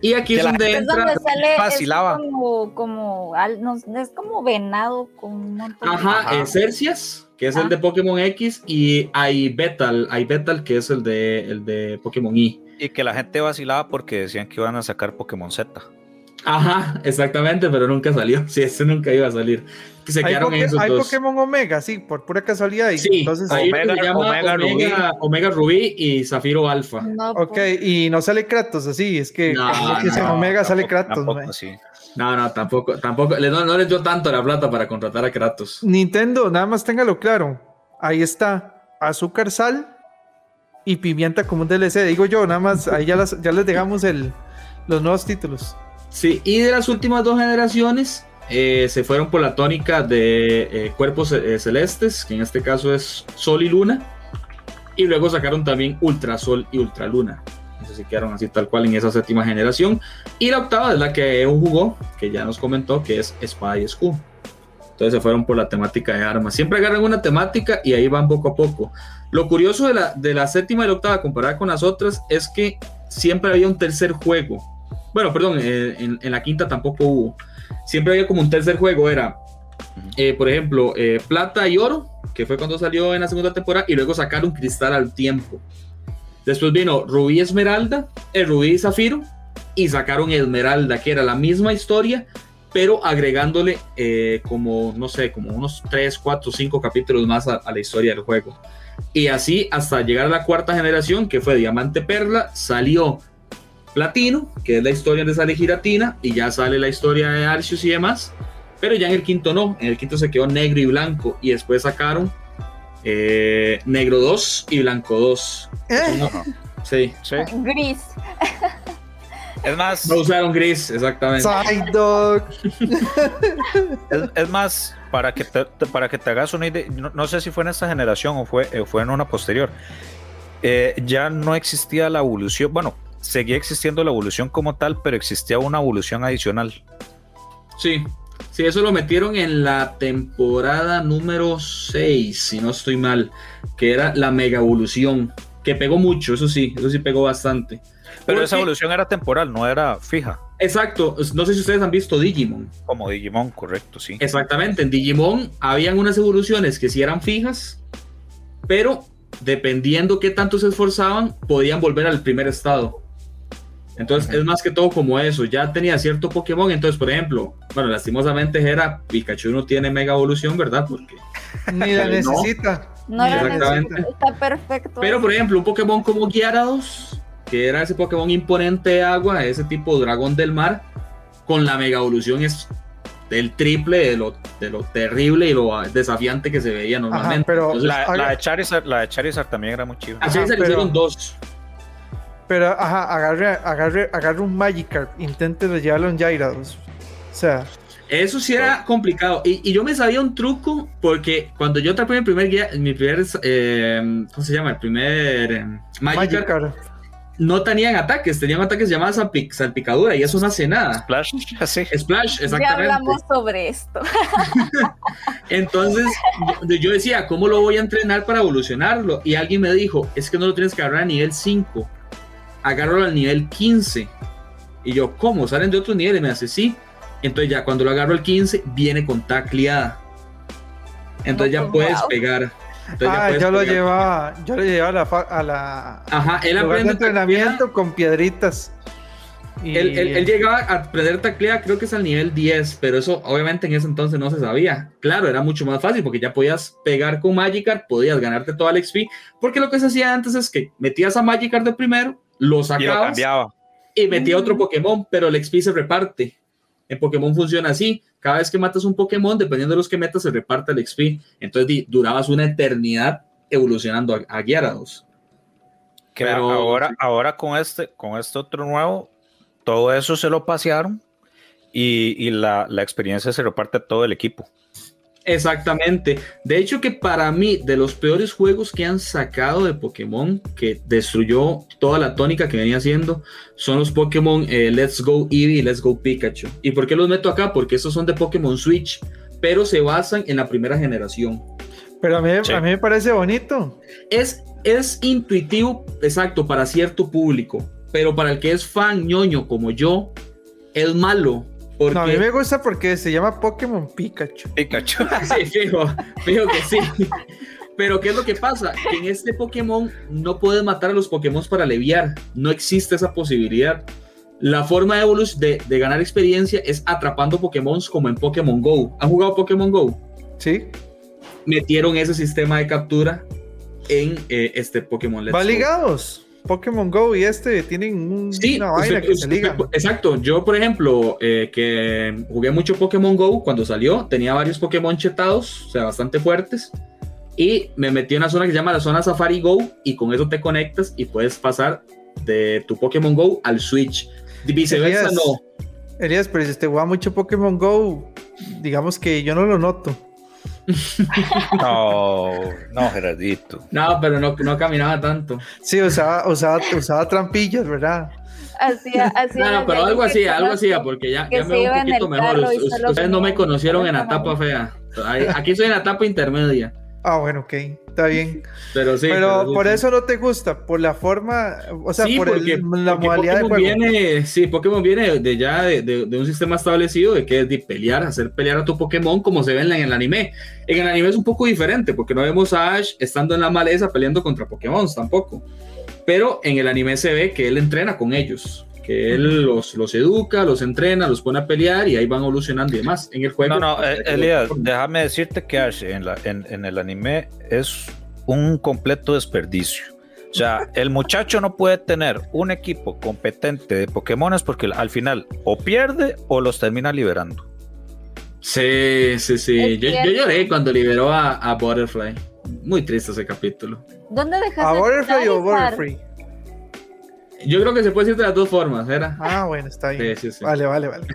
Y aquí es donde Es entra. donde sale es como, como, al- no, es como venado con un montón de- Ajá, Ajá. eh, Cercias, que es el Ah. de Pokémon X, y hay Betal, hay Betal, que es el de, el de Pokémon Y. Y que la gente vacilaba porque decían que iban a sacar Pokémon Z. Ajá, exactamente, pero nunca salió. Sí, ese nunca iba a salir. Se Hay, quedaron en hay dos. Pokémon Omega, sí, por pura casualidad. y Sí, entonces, Omega- que se llama Omega Omega, Omega, Rubí y Zafiro Alfa. No, ok, pues, y no sale Kratos así, es que No, que en no, Omega sale Tampoco- Kratos. tampoco así. No, no, tampoco, tampoco, no, no les dio tanto la plata para contratar a Kratos. Nintendo, nada más téngalo claro. Ahí está, azúcar, sal y pimienta como un DLC. Digo yo, nada más, ahí ya, las- ya les dejamos el, los nuevos títulos. Sí, y de las últimas dos generaciones eh, se fueron por la tónica de eh, cuerpos eh, celestes, que en este caso es Sol y Luna, y luego sacaron también Ultrasol y Ultraluna. Entonces se quedaron así tal cual en esa séptima generación. Y la octava es la que Evo jugó, que ya nos comentó, que es Espada y Escudo. Entonces se fueron por la temática de armas. Siempre agarran una temática y ahí van poco a poco. Lo curioso de la, de la séptima y la octava comparada con las otras es que siempre había un tercer juego. Bueno, perdón, eh, en, en la quinta tampoco hubo. Siempre había como un tercer juego. Era, eh, por ejemplo, eh, plata y oro, que fue cuando salió en la segunda temporada, y luego sacaron cristal al tiempo. Después vino Rubí Esmeralda, el Rubí y Zafiro, y sacaron Esmeralda, que era la misma historia, pero agregándole eh, como, no sé, como unos 3, 4, 5 capítulos más a, a, la historia del juego. Y así hasta llegar a la cuarta generación, que fue Diamante Perla, salió Platino, que es la historia de sale Giratina, y ya sale la historia de Arceus y demás. Pero ya en el quinto no, en el quinto se quedó negro y blanco, y después sacaron eh, negro 2 y blanco 2. ¿Eh? No, sí. Sí. Gris. Es más, No usaron gris, exactamente. Side dog. es, es más, para que te, te- para que te hagas una idea, no, no sé si fue en esta generación o fue, eh, fue en una posterior. eh, ya no existía la evolución, bueno, seguía existiendo la evolución como tal, pero existía una evolución adicional. Sí, sí, eso lo metieron en la temporada número 6, si no estoy mal, que era la mega evolución, que pegó mucho, eso sí, eso sí pegó bastante. Pero Porque- esa evolución era temporal, no era fija, Exacto, no sé si ustedes han visto Digimon. como Digimon, correcto, sí. Exactamente, en Digimon habían unas evoluciones que sí eran fijas, pero dependiendo qué tanto se esforzaban, podían volver al primer estado. Entonces es más que todo como eso, ya tenía cierto Pokémon, entonces por ejemplo, bueno, lastimosamente era Pikachu no tiene mega evolución, ¿verdad? Porque Ni la No. necesita. No Ni lo la necesito. Está perfecto. Pero por ejemplo, un Pokémon como Gyarados, que era ese Pokémon imponente de agua, ese tipo dragón del mar, con la mega evolución es del triple de lo, de lo terrible y lo desafiante que se veía normalmente. pero Entonces, La, Haga- la de Charizard, la de Charizard también era muy Ajá, se le pero- hicieron dos. Pero, ajá, agarre, agarre, agarre un Magikarp, intente de llevarlo en Gyarados. O sea, Eso sí era complicado. Y, y yo me sabía un truco porque cuando yo atrapé mi primer guía, mi primer, eh, ¿cómo se llama? El primer eh, Magikarp, Magikarp. No tenían ataques, tenían ataques llamados salpic- salpicadura y eso no hace nada. Splash, así. Splash, ya exactamente. hablamos sobre esto. Entonces yo, decía, ¿cómo lo voy a entrenar para evolucionarlo? Y alguien me dijo, es que no lo tienes que agarrar a nivel 5, agárralo al nivel 15. Y yo, ¿cómo? ¿Salen de otros niveles? Me hace, sí. Entonces ya cuando lo agarro al 15, viene con tacleada. Entonces ya Oh, puedes wow. pegar. Entonces Ah, yo lo llevaba, yo lo llevaba a la, fa- a la Ajá, él lugar de aprende entrenamiento con piedritas. Y- Él, él- él llegaba a aprender taclea, creo que es al nivel 10, pero eso obviamente en ese entonces no se sabía. Claro, era mucho más fácil porque ya podías pegar con Magikarp, podías ganarte toda la XP, porque lo que se hacía antes es que metías a Magikarp de primero, lo Y lo sacabas cambiaba. y metía otro Pokémon, pero el XP se reparte. En Pokémon funciona así. Cada vez que matas un Pokémon, dependiendo de los que metas, se reparte el XP. Entonces durabas una eternidad evolucionando a, a Gyarados. Pero- ahora, ahora con este, con este otro nuevo, todo eso se lo pasearon y, y la, la experiencia se reparte a todo el equipo. Exactamente. De hecho, que para mí, de los peores juegos que han sacado de Pokémon, que destruyó toda la tónica que venía haciendo, son los Pokémon eh, Let's Go Eevee y Let's Go Pikachu. ¿Y por qué los meto acá? Porque esos son de Pokémon Switch, pero se basan en la primera generación. Pero a mí, Sí. a mí me parece bonito. Es, es intuitivo, exacto, para cierto público, pero para el que es fan ñoño como yo, es malo. Porque... No, a mí me gusta porque se llama Pokémon Pikachu. Pikachu. Sí, fijo, fijo que sí. Pero ¿qué es lo que pasa? Que en este Pokémon no puedes matar a los Pokémon para aliviar. No existe esa posibilidad. La forma de, evolu- de, de ganar experiencia es atrapando Pokémon como en Pokémon Go. ¿Han jugado Pokémon Go? ¿Sí? Metieron ese sistema de captura en eh, este Pokémon Let's Va Go. ligados. Pokémon Go y este tienen un- Sí, una vaina usted- que se usted- liga. exacto. Yo, por ejemplo, eh, que jugué mucho Pokémon Go cuando salió, tenía varios Pokémon chetados, o sea, bastante fuertes. Y me metí en una zona que se llama la zona Safari Go, y con eso te conectas y puedes pasar de tu Pokémon Go al Switch. Viceversa, Elías, no. Elías, pero si usted juega mucho Pokémon Go, digamos que yo no lo noto. No, no, Gerardito. No, pero no, no caminaba tanto. Sí, usaba, usaba, usaba trampillas, ¿verdad? Hacía, hacía No, no, pero algo así, algo así, porque ya, ya me veo un en poquito mejor. Ustedes no me conocieron en la etapa fea. Aquí estoy en la etapa intermedia. Ah, bueno, ok, está bien. Pero sí. pero sí, por sí. eso no te gusta, por la forma, o sea, Sí, por el- porque- la porque modalidad de Pokémon juego. Viene, sí, Pokémon viene de ya de, de- de un sistema establecido de que es de pelear, hacer pelear a tu Pokémon como se ve en, la- en el anime. En el anime es un poco diferente porque no vemos a Ash estando en la maleza peleando contra Pokémon tampoco. Pero en el anime se ve que él entrena con ellos, que él los, los educa, los entrena, los pone a pelear y ahí van evolucionando y demás. En el juego. No, no, eh, Elías, déjame decirte que Ash en, la- en- en el anime es un completo desperdicio. O sea, el muchacho no puede tener un equipo competente de Pokémones porque al final o pierde o los termina liberando. Sí, sí, sí. Yo, lloré cuando liberó a, a Butterfly. Muy triste ese capítulo. ¿Dónde dejaste ¿A Butterfly o? Butterfree? Yo creo que se puede decir de las dos formas, ¿era? Ah, bueno, está bien. Sí, sí, sí. Vale, vale, vale.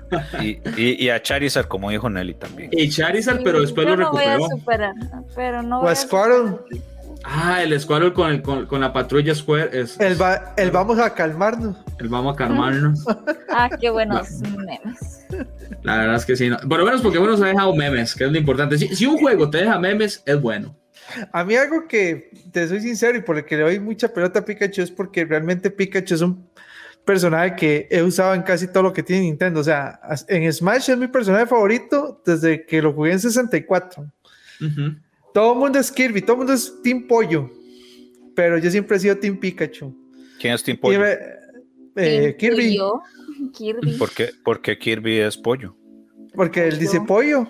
Y, y- y a Charizard, como dijo Nelly también. Y Charizard, Sí, pero después yo lo no voy a recuperó. superar, pero no O voy a a Squirtle. Ah, el Squirtle con, el, con, con la patrulla Square es El, va- el vamos a calmarnos. el vamos a calmarnos. Ah, qué buenos memes. La verdad es que sí. No. Por lo menos Pokémon nos ha dejado memes, que es lo importante. Si, si un juego te deja memes, es bueno. A mí algo que, te soy sincero y por el que le doy mucha pelota a Pikachu es porque realmente Pikachu es un personaje que he usado en casi todo lo que tiene Nintendo. O sea, en Smash es mi personaje favorito desde que lo jugué en 64. Ujú. Todo el mundo es Kirby, todo el mundo es Team Pollo, pero yo siempre he sido Team Pikachu. ¿Quién es Team Pollo? me- eh, ¿Quién Kirby, yo? Kirby, ¿Por qué, por qué Kirby es pollo? porque él dice pollo.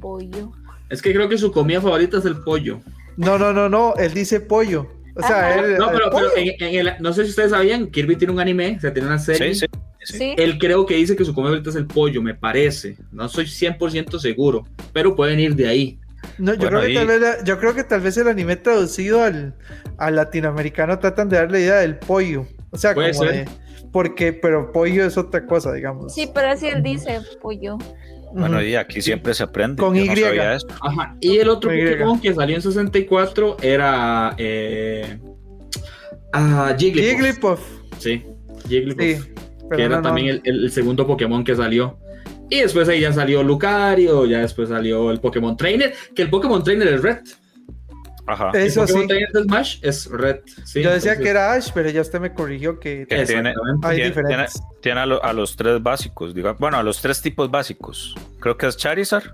pollo. Es que creo que su comida favorita es el pollo. No, no, no, no, él dice pollo. O sea, Ajá. él, No, el pero, pero en- en el- no sé si ustedes sabían, Kirby tiene un anime, o sea, tiene una serie. Sí, sí. Sí. Él creo que dice que su comida favorita es el pollo, me parece. No soy 100% seguro, pero pueden ir de ahí. No, yo, Bueno, creo que ahí- tal vez la- yo creo que tal vez el anime traducido al, al latinoamericano tratan de darle idea del pollo. O sea, Puede como ser. de. Porque, pero pollo es otra cosa, digamos. Sí, pero así él dice pollo. Bueno, y aquí siempre se aprende. Con Yo no Y. sabía eso. Ajá. Y el otro. Pokémon que salió en 64 era eh, ah, Jigglypuff. Jigglypuff. Sí, Jigglypuff. Sí. que era no, también el, el- el segundo Pokémon que salió. Y después ahí ya salió Lucario, ya después salió el Pokémon Trainer, que el Pokémon Trainer es Red. Ajá. Eso Pokémon sí. De Smash es Red. sí, Yo decía entonces- que era Ash, pero ya usted me corrigió que Que tiene, Exactamente. hay tiene, tiene, diferentes. tiene a, lo- a los tres básicos, digamos. Bueno, a los tres tipos básicos. Creo que es Charizard.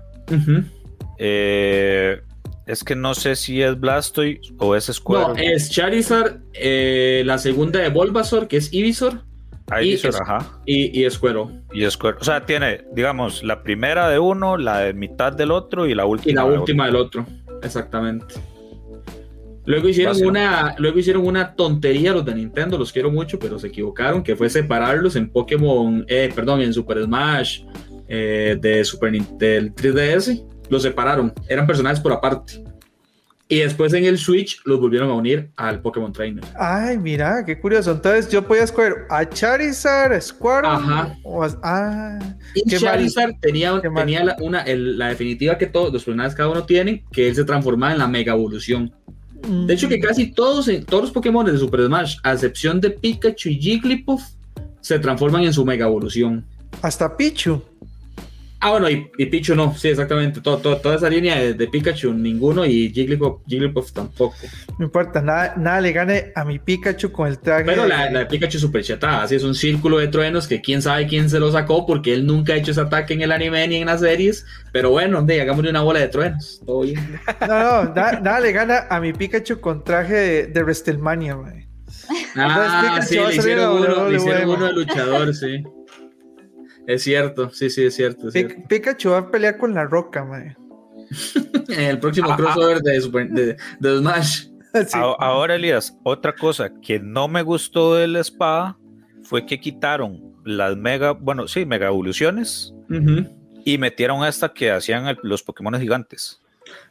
Eh, es que no sé si es Blastoise o es No, Squirtle. es Charizard, eh, la segunda de Bulbasaur, que es Ivysaur, Ahí y es- ajá. y, y Squirtle. Y Squirtle. O sea, tiene, digamos, la primera de uno, la de mitad del otro y la última. Y la última del otro. Exactamente. Luego hicieron una, luego hicieron una tontería los de Nintendo, los quiero mucho, pero se equivocaron, que fue separarlos en Pokémon, eh, perdón, en Super Smash eh, de Super del 3DS, los separaron, eran personajes por aparte. Y después en el Switch los volvieron a unir al Pokémon Trainer. Ay, mira, qué curioso. Entonces yo podía escoger a Charizard, a Squirtle. Ajá. o a- ah, Y Qué mal. Charizard tenía, Qué mal. tenía la, una, el- la definitiva que todos los personajes cada uno tienen, que él se transformaba en la Mega Evolución. De hecho, que casi todos, en- todos los Pokémon de Super Smash, a excepción de Pikachu y Jigglypuff, se transforman en su Mega Evolución. hasta Pichu. Ah, bueno, y, y Pichu no, sí, exactamente. Todo, todo- toda esa línea de, de Pikachu, ninguno, y Jigglypuff, Jigglypuff tampoco. No importa, nada, nada le gane a mi Pikachu con el traje. Pero la, la de Pikachu es super chetada, así es un círculo de truenos que quién sabe quién se lo sacó, porque él nunca ha hecho ese ataque en el anime ni en las series. Pero bueno, de, hagámosle una bola de truenos. Todo bien. No, no, na- nada le gana a mi Pikachu con traje de, de WrestleMania, mae. Ah, Pikachu sí, le hicieron uno, le WWE, hicieron uno man. de luchador, sí. Es cierto, sí, sí, es cierto. es Pi- cierto. Pikachu va a pelear con la roca, mae. En el próximo Ah, crossover de, Super- de, de Smash. Sí. Ahora, Elías, otra cosa que no me gustó de la espada fue que quitaron las mega, bueno, sí, mega evoluciones y metieron esta que hacían el- los Pokémon gigantes.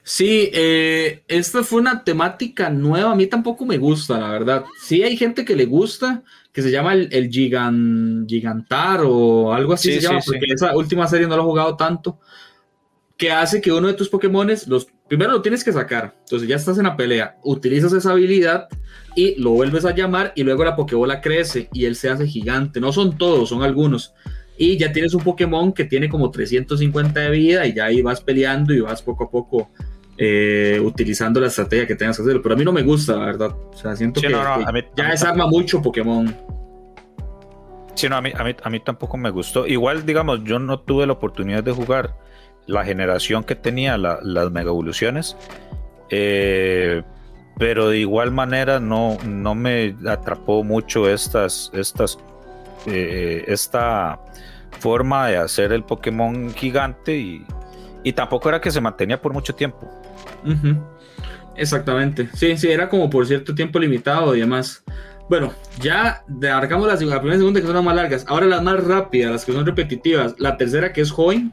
Sí, eh, esta fue una temática nueva. A mí tampoco me gusta, la verdad. Sí, hay gente que le gusta, que se llama el, el Gigan, Gigantar o algo así Sí, se llama, sí, sí. porque esa última serie no la he jugado tanto. Que hace que uno de tus Pokémones, los, primero lo tienes que sacar. Entonces ya estás en la pelea, utilizas esa habilidad y lo vuelves a llamar y luego la Pokébola crece y él se hace gigante. No son todos, son algunos. y ya tienes un Pokémon que tiene como 350 de vida y ya ahí vas peleando y vas poco a poco eh, utilizando la estrategia que tengas que hacer. Pero a mí no me gusta, la verdad. O sea, siento Sí, que, no, no, que a mí- ya desarma mucho Pokémon. Sí, no, a mí, a, mí, a mí tampoco me gustó. Igual, digamos, yo no tuve la oportunidad de jugar la generación que tenía la- las mega evoluciones. eh, pero de igual manera no, no me atrapó mucho estas, estas, eh, esta forma de hacer el Pokémon gigante y, y tampoco era que se mantenía por mucho tiempo. Exactamente. Sí, sí, era como por cierto tiempo limitado y demás. Bueno, ya abarcamos las la primera y segunda que son las más largas. Ahora las más rápidas, las que son repetitivas. La tercera que es Hoenn.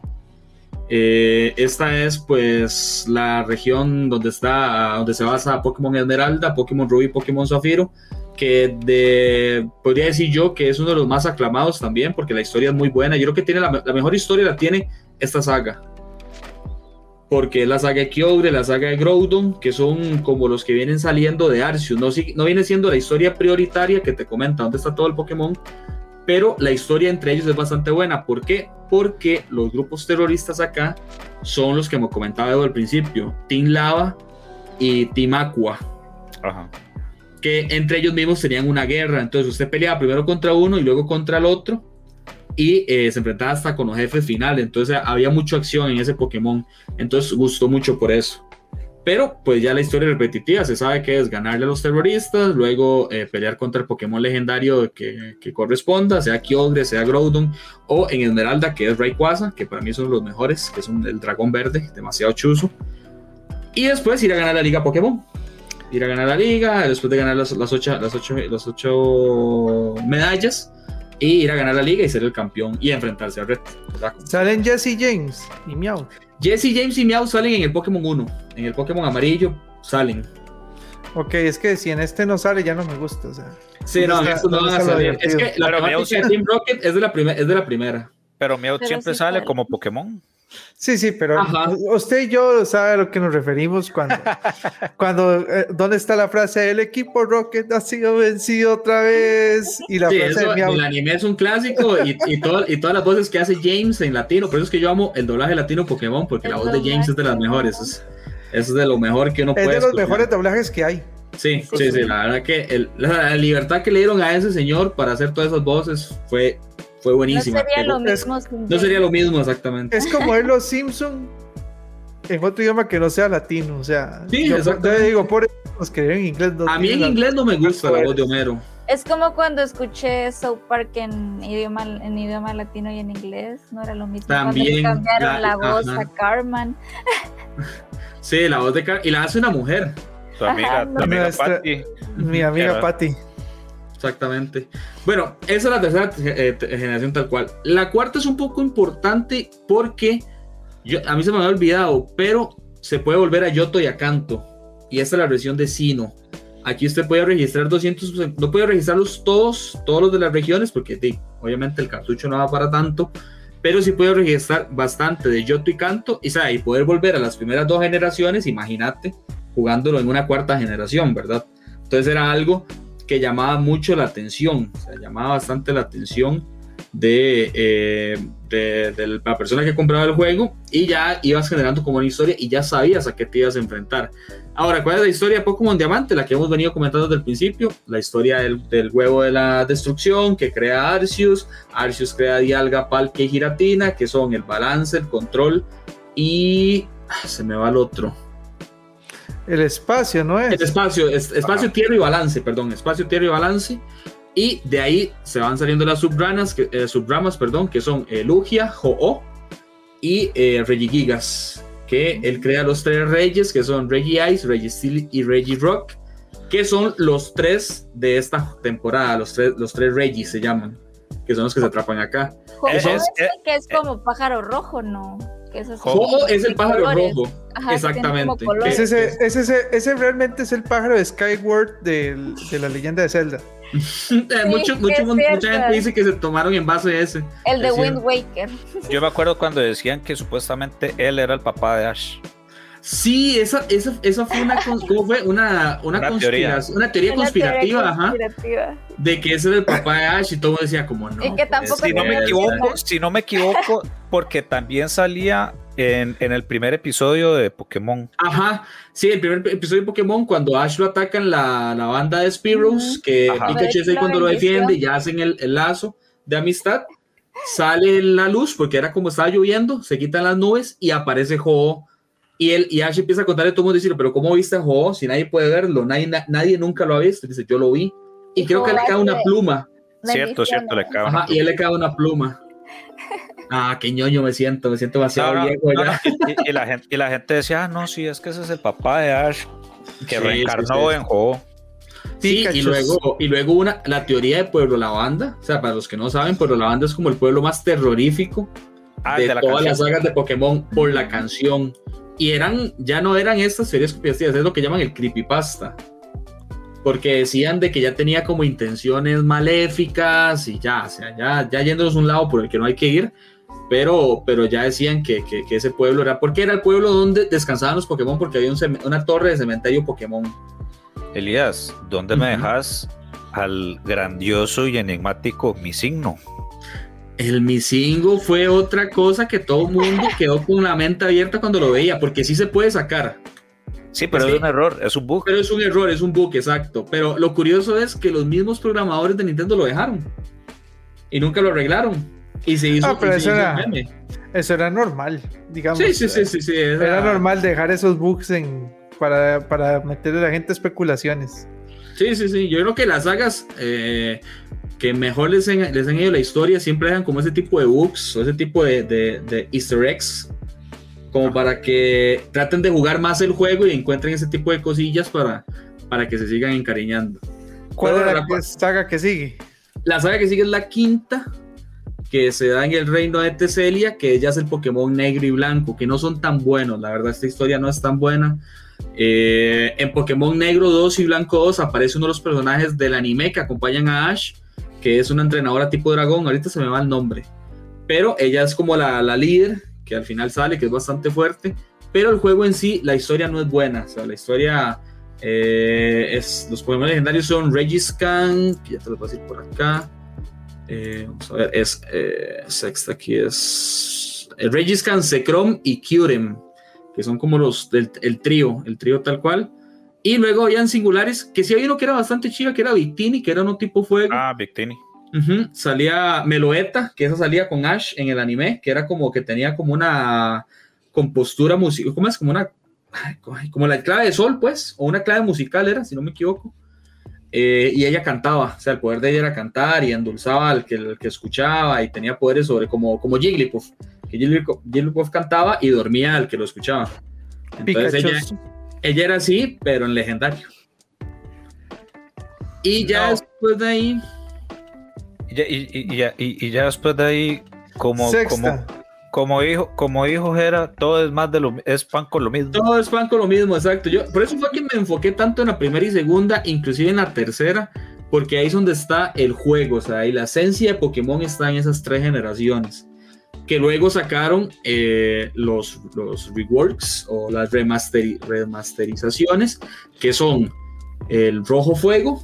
Eh, esta es pues la región donde está, donde se basa Pokémon Esmeralda, Pokémon Rubí, Pokémon Zafiro. Que de, podría decir yo que es uno de los más aclamados también, porque la historia es muy buena. Yo creo que tiene la, la mejor historia la tiene esta saga porque es la saga de Kyogre, la saga de Groudon, que son como los que vienen saliendo de Arceus. No, no viene siendo la historia prioritaria que te comenta dónde está todo el Pokémon, pero la historia entre ellos es bastante buena. ¿Por qué? Porque los grupos terroristas acá son los que me comentaba Edo al principio, Team Lava y Team Aqua, Ajá. que entre ellos mismos tenían una guerra. Entonces usted peleaba primero contra uno y luego contra el otro. Y eh, se enfrentaba hasta con los jefes finales. Entonces había mucha acción en ese Pokémon. Entonces gustó mucho por eso. Pero pues ya la historia es repetitiva. Se sabe que es ganarle a los terroristas. Luego eh, pelear contra el Pokémon legendario que, que corresponda. Sea Kyogre, sea Groudon. O en Esmeralda que es Rayquaza. Que para mí son los mejores. Que son el dragón verde. Demasiado chuzo. Y después ir a ganar la liga Pokémon ir a ganar la liga, después de ganar las, las, ocho, las, ocho, las ocho medallas, y ir a ganar la liga y ser el campeón y enfrentarse a Red. Dragon. Salen Jesse James y Meow. Jesse James y Meow salen en el Pokémon 1, en el Pokémon amarillo salen. Ok, es que si en este no sale ya no me gusta. O sea, Sí, no, ¿Dónde en está- estos no van a salir. Es que la Pero temática de Team Rocket es de la, es de la primera. Pero Meow Pero siempre sí sale sale. como Pokémon. Sí, sí, pero Ajá. usted y yo sabe a lo que nos referimos cuando, cuando eh, ¿dónde está la frase? El equipo Rocket ha sido vencido otra vez y la Sí, frase eso, de el anime es un clásico y, y, todo- y todas las voces que hace James en latino. Por eso es que yo amo el doblaje latino Pokémon, porque la El voz de James es de las mejores. Es, es de lo mejor que uno Es puede de los escuchar. mejores doblajes que hay. Sí, sí, sí, la verdad que el- la, la libertad que le dieron a ese señor para hacer todas esas voces fue, fue No buenísima. sería pero lo mismo sin no sería lo mismo exactamente. Es como ver los Simpson en otro idioma que no sea latino. O sea, Sí, yo exactamente. te digo, por los que en inglés. no A mí en inglés no me gusta la voz de Homero. Es como cuando escuché South Park en idioma, en idioma latino y en inglés, no era lo mismo. También, cuando le cambiaron la- la, voz ajá. a Carmen. Sí, la voz de Car y la hace una mujer. Tu amiga, Ajá, amiga Patty. Mi amiga Patty. Exactamente. Bueno, esa es la tercera eh, generación tal cual. La cuarta es un poco importante porque yo, a mí se me había olvidado, pero se puede volver a Yoto y a Kanto. Y esta es la versión de Sino. Aquí usted puede registrar 200, no puede registrarlos todos, todos los de las regiones, porque sí, obviamente el cartucho no va para tanto, pero sí puede registrar bastante de Yoto y Kanto, y, y poder volver a las primeras dos generaciones, imagínate, jugándolo en una cuarta generación, ¿verdad? Entonces era algo que llamaba mucho la atención, o sea, llamaba bastante la atención de, eh, de, de la persona que compraba el juego y ya ibas generando como una historia y ya sabías a qué te ibas a enfrentar. Ahora, ¿cuál es la historia de Pokémon Diamante? La que hemos venido comentando desde el principio, la historia del, del huevo de la destrucción que crea Arceus, Arceus crea Dialga, Palkia y Giratina, que son el balance, el control y... ah, se me va el otro. El espacio, ¿no es? El espacio, es- espacio, Ajá. tierra y balance, perdón, espacio, tierra y balance. Y de ahí se van saliendo las subranas, que, eh, subramas, perdón, que son eh, Lugia, Ho-Oh y eh, Regigigas. Que él crea los tres reyes, que son Regi Ice, Regi Steel y Regi Rock, que son los tres de esta temporada, los tres, los tres Regis se llaman, que son los que se atrapan acá. Es- es, es- el que es como pájaro rojo, ¿no? Que es así como Ho-Oh es el pájaro colores. rojo, Ajá, exactamente. Ese, ese, ese, ese- ese realmente es el pájaro de Skyward de la leyenda de Zelda. Eh, mucho- mucho- mucha gente dice que se tomaron en base a ese. El de Wind. Waker. Yo me acuerdo cuando decían que supuestamente él era el papá de Ash. Sí, esa, esa, esa fue una, ¿cómo fue? Una, una, Una conspiración, una teoría Una teoría conspirativa, ajá, de que ese era el papá de Ash y todo decía como no. Y que puede tampoco Si no me equivoco, si no me equivoco, porque también salía en, en el primer episodio de Pokémon. Ajá, sí, el primer episodio de Pokémon, cuando Ash lo atacan la, la banda de Spearows, que Ajá. Pikachu es ahí cuando lo defiende y ya hacen el, el lazo de amistad, sale la luz, porque era como estaba lloviendo, se quitan las nubes y aparece Ho. Y, él, y Ash empieza a contarle a todo el mundo, decirle, pero ¿cómo viste a Ho? Si nadie puede verlo, nadie, na- nadie nunca lo ha visto. Dice, yo lo vi. Y Y creo que le cae una pluma. Cierto, cierto, le cabe. Ajá, y él le cae una pluma. Ah, qué ñoño me siento, me siento demasiado No, no, viejo no, ya. y, y la gente, y la gente decía, ah, no, sí, es que ese es el papá de Ash, que Sí, reencarnó sí, sí. en Ho. Sí, y luego, y luego una, la teoría de Pueblo Lavanda, o sea, para los que no saben, Pueblo Lavanda es como el pueblo más terrorífico Ah, de, de la todas canción. las sagas de Pokémon por la canción. Y eran, ya no eran estas teorías conspirativas, es lo que llaman el creepypasta. Porque decían de que ya tenía como intenciones maléficas y ya, o sea, ya, ya yéndonos a un lado por el que no hay que ir, pero, pero ya decían que, que, que ese pueblo era, porque era el pueblo donde descansaban los Pokémon, porque había un una torre de cementerio Pokémon. Elías, ¿dónde me dejas al grandioso y enigmático mi signo? El Misingo fue otra cosa que todo el mundo quedó con la mente abierta cuando lo veía, porque sí se puede sacar, Sí, pero Sí. es un error, es un bug. pero es un error, es un bug, exacto. Pero lo curioso es que los mismos programadores de Nintendo lo dejaron y nunca lo arreglaron. Y se hizo, Ah, pero eso hizo era- meme. Eso era normal, digamos. Sí, sí, sí, sí, sí, Era Era, normal dejar esos bugs en, para, para meterle a la gente especulaciones. Sí, sí, sí. Yo creo que las sagas eh, que mejor les, han- les han ido la historia siempre dejan como ese tipo de bugs o ese tipo de, de- de easter eggs. Como para que traten de jugar más el juego y encuentren ese tipo de cosillas para, para que se sigan encariñando. ¿Cuál es la saga que sigue? La saga que sigue es la quinta, que se da en el reino de Teselia, que ya es el Pokémon negro y blanco, que no son tan buenos, la verdad esta historia no es tan buena. Eh, en Pokémon negro 2 y blanco 2 aparece uno de los personajes del anime que acompañan a Ash, que es una entrenadora tipo dragón, ahorita se me va el nombre, pero ella es como la, la líder, que al final sale, que es bastante fuerte, pero el juego en sí, la historia no es buena, o sea, la historia... eh, es, los Pokémon legendarios son Regiscan, que ya te lo voy a decir por acá. Eh, vamos a ver, es eh, sexta aquí es el Regiscan, Secrom y Kyurem, que son como los del el trío, el trío tal cual. Y luego habían singulares, que sí había uno que era bastante chica, que era Victini, que era un tipo fuego. Ah, Victini. Ujú, Salía Meloeta, que esa salía con Ash en el anime, que era como que tenía como una compostura musical, ¿cómo es? Como una, como la clave de sol, pues, o una clave musical era, si no me equivoco. Eh, y ella cantaba, o sea, el poder de ella era cantar y endulzaba al que, al que escuchaba y tenía poderes sobre como, como Jigglypuff, que Jigglypuff, Jigglypuff cantaba y dormía al que lo escuchaba. Entonces Pikachu. ella, ella era así, pero en legendario. Y ya No. después de ahí, Y ya, y, y- y ya, y- y ya después de ahí, como, como, Sexta. como dijo, como dijo Jera, todo es más de lo es pan con lo mismo. Todo es pan con lo mismo, exacto. Yo, por eso fue que me enfoqué tanto en la primera y segunda, inclusive en la tercera, porque ahí es donde está el juego, o sea, ahí la esencia de Pokémon está en esas tres generaciones. Que luego sacaron eh, los, los reworks o las remasteri- remasterizaciones, que son el rojo fuego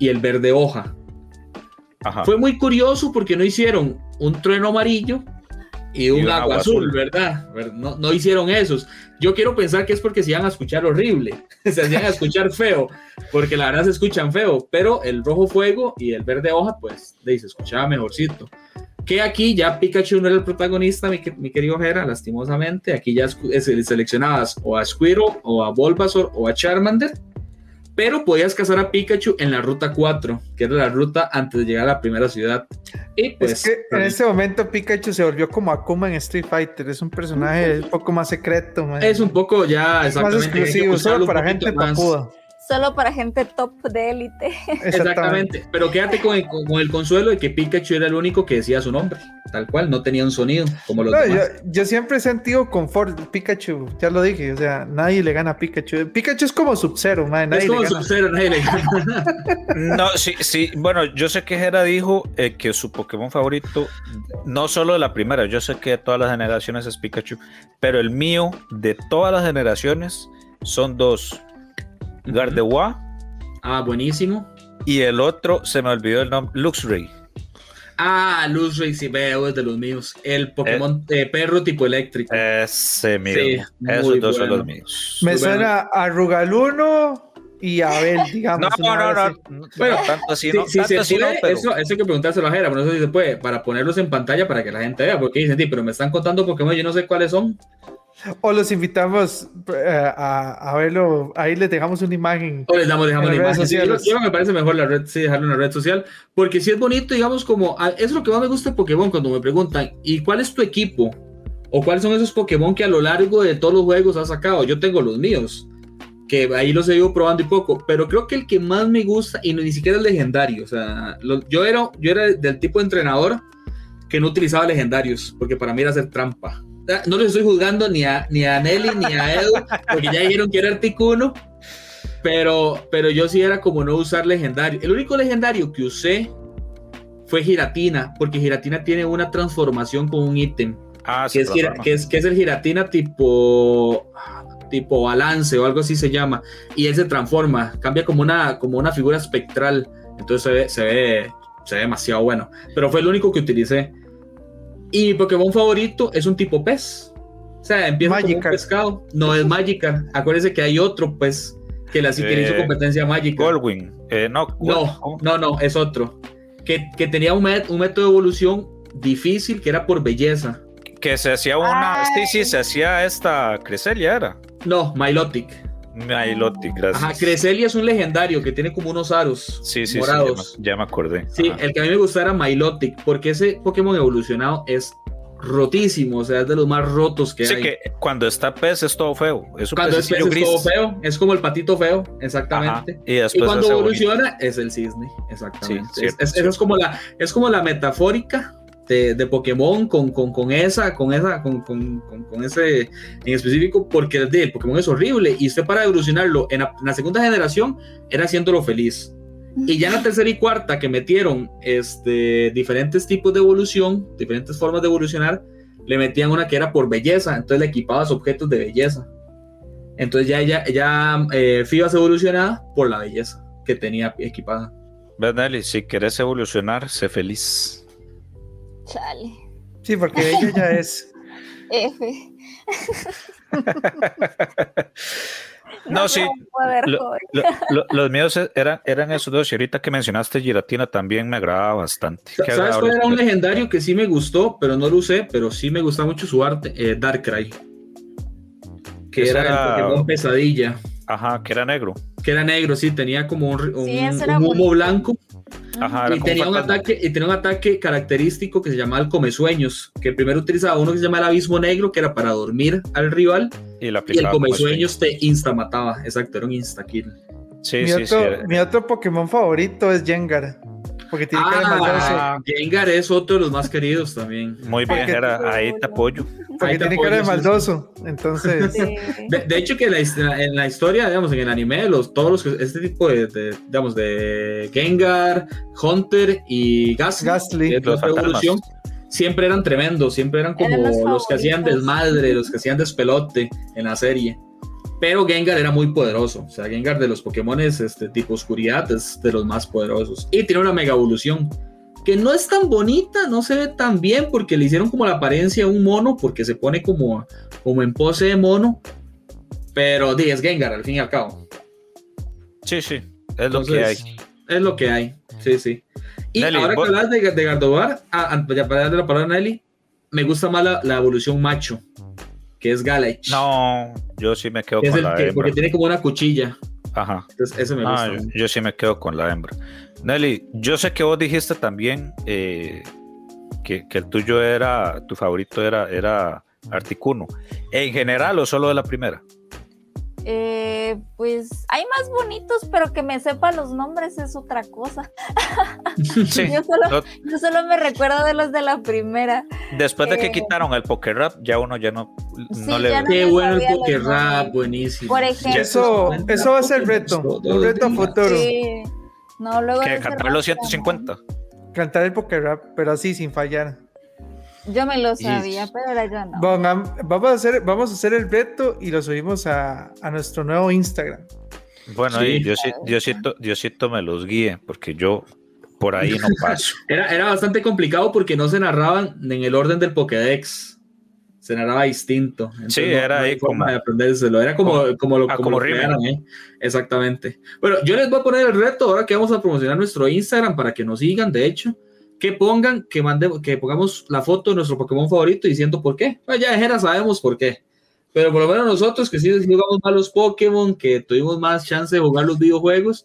y el verde hoja. Ajá. Fue muy curioso porque no hicieron un trueno amarillo y un, un agua, agua azul, azul. ¿verdad? Ver- No, no hicieron esos. Yo quiero pensar que es porque se iban a escuchar horrible, se hacían a escuchar feo, porque la verdad se escuchan feo, pero el rojo fuego y el verde hoja, pues, se escuchaba mejorcito. Que aquí ya Pikachu no era el protagonista, mi, que- mi querido Jera, lastimosamente. Aquí ya es- seleccionabas o a Squirtle, o a Bulbasaur, o a Charmander pero podías cazar a Pikachu en la ruta 4, que era la ruta antes de llegar a la primera ciudad. Y pues, es que en este momento Pikachu se volvió como Akuma en Street Fighter. Es un personaje un poco más secreto, man. es un poco ya más exactamente. que exclusivo, solo para gente más. papuda. Solo para gente top de élite. Exactamente. Pero quédate con el, con el consuelo de que Pikachu era el único que decía su nombre. Tal cual, no tenía un sonido como los No, demás. yo, yo siempre he sentido confort. Pikachu, ya lo dije, o sea, nadie le gana a Pikachu. Pikachu es como Sub-Zero, nadie Es como le gana. Sub-Zero, nadie le gana. No, sí, sí. Bueno, yo sé que Jera dijo eh, que su Pokémon favorito, no solo de la primera, yo sé que de todas las generaciones es Pikachu, pero el mío de todas las generaciones son dos: Gardevoir Ah, buenísimo. y el otro, se me olvidó el nombre, Luxray. Ah, Luz Ray, sí veo, es de los míos. El Pokémon eh, perro tipo eléctrico. Ese mismo. Sí, Esos muy dos son bueno. los míos. Me Bueno. suena a Rugaluno y a digamos. no, no, no, no, Bueno, tanto así, Sí, no, sí tanto se así no, pero- eso, eso hay que preguntárselo a Jera, pero no sé si se puede, para ponerlos en pantalla para que la gente vea, porque dicen, sí, pero me están contando Pokémon, yo no sé cuáles son. O los invitamos eh, a, a verlo. Ahí les dejamos una imagen. O les damos, dejamos las imagen. Sí, yo, yo me parece mejor la red, sí, dejarlo en la red social, porque si es bonito, digamos, como, ah, es lo que más me gusta de Pokémon cuando me preguntan, ¿y cuál es tu equipo? O cuáles son esos Pokémon que a lo largo de todos los juegos has sacado. Yo tengo los míos, que ahí los he ido probando y poco, pero creo que el que más me gusta, y no- ni siquiera es legendario, o sea, lo- yo, era, yo era del tipo de entrenador que no utilizaba legendarios, porque para mí era hacer trampa. Ah, No les estoy juzgando ni a, ni a Nelly ni a Edu, porque ya dijeron que era Articuno, pero, pero yo sí era como no usar legendario. El único legendario que usé fue Giratina, porque Giratina tiene una transformación con un ítem, Ah, que es, gira- que, es, que es el Giratina tipo tipo balance o algo así se llama y él se transforma cambia como una como una figura espectral entonces se ve se ve se ve demasiado bueno. Pero fue el único que utilicé y mi Pokémon favorito es un tipo pez o sea empieza como un pescado no es Magikarp acuérdense que hay otro pues que le, que le hizo Eh, competencia a Magikarp Goldwing. Eh, no, no, no, no, es otro. Que, que tenía un, met- un método de evolución difícil que era por belleza. Que se hacía una. Ay. Sí, sí, se hacía esta. Creselia era. No, Milotic. Milotic, gracias. Ajá, Creselia es un legendario que tiene como unos aros Sí, sí, sí, ya me, morados. ya me acordé. Sí, Ajá. el que a mí me gusta era Milotic, porque ese Pokémon evolucionado es rotísimo, o sea, es de los más rotos que Sí, hay. que cuando está pez es todo feo. Es un cuando es, pez es todo feo, es como el patito feo, exactamente. Y Y después cuando hace bonito. evoluciona es el cisne, exactamente. Sí, Es- cierto, es, cierto. es como la, es como la metafórica de, de Pokémon con, con, con esa, con esa, con, con, con, con ese en específico, porque el, de- el Pokémon es horrible y usted para evolucionarlo en la, en la segunda generación era haciéndolo feliz. Y ya en la tercera y cuarta que metieron este, diferentes tipos de evolución, diferentes formas de evolucionar, le metían una que era por belleza, entonces le equipabas objetos de belleza. Entonces ya, ya, ya eh, Fibas evolucionada por la belleza que tenía equipada. Ves, Nelly, si querés evolucionar, sé feliz. Chale. Sí, porque ella ya es. F. No, sí. Lo-. Lo- lo- los míos eran, eran esos dos. Y ahorita que mencionaste Giratina también me agradaba bastante. Qué ¿Sabes agradable. cuál era un legendario que sí me gustó, pero no lo usé, pero sí me gusta mucho su arte? Eh, Darkrai. Que era, era- el Pokémon pesadilla. Ajá, que era negro. Que era negro, sí, tenía como un, un- Sí, ese era un humo bonito. blanco Ajá, y tenía un ataque y tenía un ataque característico que se llamaba el comesueños, que primero utilizaba uno que se llama el abismo negro, que era para dormir al rival, Y, la y el comesueños te insta mataba, exacto, era un insta kill. Sí, mi, sí, otro, sí. mi otro Pokémon favorito es Jengar. Porque tiene cara de maldoso. Ah, Gengar es otro de los más queridos también. Muy bien, Jera, ahí te apoyo. Porque ahí te tiene cara de sí, maldoso. Entonces. Sí. De, de hecho, que la en la historia, digamos, en el anime, los, todos los que, este tipo de, de, digamos, de Gengar, Hunter y Gastly, es Los evolución, siempre eran tremendos, siempre eran como Eran los los, que hacían desmadre, los que hacían despelote en la serie. Pero Gengar era muy poderoso, o sea, Gengar de los Pokémon este tipo oscuridad es de los más poderosos. Y tiene una mega evolución, que no es tan bonita, no se ve tan bien, porque le hicieron como la apariencia a un mono, porque se pone como, como en pose de mono, pero di, es Gengar al fin y al cabo. Sí, sí, es lo que hay. Entonces, Es lo que hay, sí, sí. Y Nelly, ahora vos- que hablas de, de Gardobar, ah, ya para darle la palabra a Nelly, me gusta más la, la evolución macho, que es Galach. No, yo sí me quedo es con el la que, hembra. porque tiene como una cuchilla. Ajá. Entonces, eso me gusta. Ah, yo, mucho. yo sí me quedo con la hembra. Nelly, yo sé que vos dijiste también eh, que, que el tuyo era, tu favorito era, era Articuno. ¿En general o solo de la primera? Eh, pues hay más bonitos, pero que me sepa los nombres es otra cosa. Sí, yo, solo, lo- yo solo me recuerdo de los de la primera. después de que Eh, quitaron el poker rap, ya uno ya no, Sí, no le ya no Qué bueno el poker rap, buenísimo. Por ejemplo. Eso, eso va a ser reto. Un reto futuro. Sí. No, luego que cantar los más 150. Cantar el poker rap, pero así sin fallar. Yo me lo sabía, pero ahora ya no. Vamos, a hacer, vamos a hacer el reto y lo subimos a, a nuestro nuevo Instagram. Bueno, Sí. y Diosi- Diosito, Diosito me los guíe, porque yo por ahí no paso. Era, era bastante complicado porque no se narraban en el orden del Pokédex. Se narraba distinto. Entonces, Sí, era no ahí como- de aprendérselo. Era como, como lo, ah, como como lo crearon, ¿eh? Exactamente. Bueno, yo les voy a poner el reto ahora que vamos a promocionar nuestro Instagram para que nos sigan, de hecho. Que pongan, que mandemos, que pongamos la foto de nuestro Pokémon favorito diciendo por qué. Pues ya de Jera sabemos por qué. Pero por lo menos nosotros que sí jugamos más los Pokémon, que tuvimos más chance de jugar los videojuegos,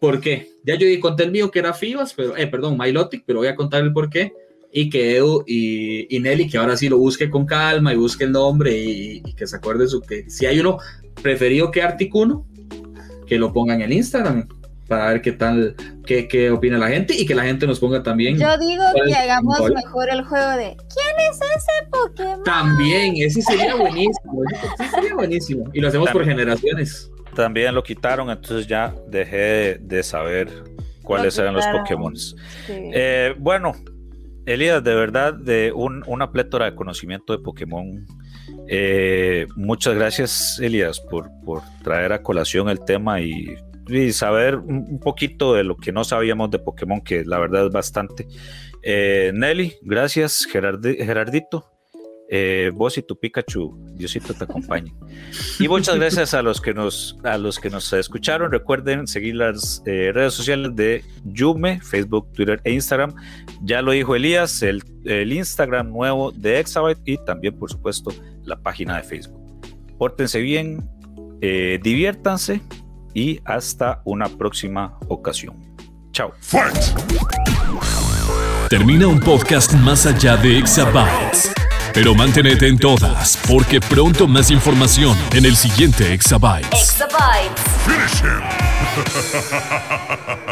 ¿por qué? Ya yo conté el mío que era Fibas, pero, eh, perdón, Milotic, pero voy a contar el por qué. Y que Edu y, y Nelly, que ahora sí lo busque con calma y busque el nombre y, y que se acuerde su que si hay uno preferido que Articuno, que lo pongan en Instagram para ver qué tal, qué, qué opina la gente y que la gente nos ponga también. Yo digo ¿Cuál que hagamos mejor el juego de ¿Quién es ese Pokémon? También, ese sería buenísimo. ese sería buenísimo. Y lo hacemos por También. generaciones. También lo quitaron, entonces ya dejé de, de saber cuáles Lo eran los. Pokémon. Sí. Eh, bueno, Elías, de verdad, de un- una plétora de conocimiento de Pokémon. Eh, muchas gracias, Elías, por, por traer a colación el tema y, y saber un poquito de lo que no sabíamos de Pokémon, que la verdad es bastante. Eh, Nelly, gracias, Gerardi- Gerardito. Eh, vos y tu Pikachu, Diosito te acompañe. Y muchas gracias a los que nos, a los que nos escucharon. Recuerden seguir las eh, redes sociales de Yume, Facebook, Twitter e Instagram. Ya lo dijo Elías, el, el Instagram nuevo de Exabyte y también, por supuesto, la página de Facebook. Pórtense bien, eh, diviértanse y hasta una próxima ocasión. Chao. Termina un podcast más allá de Exabytes. Pero manténete en todas, porque pronto más información en el siguiente Exabytes. Exabytes. Finish him!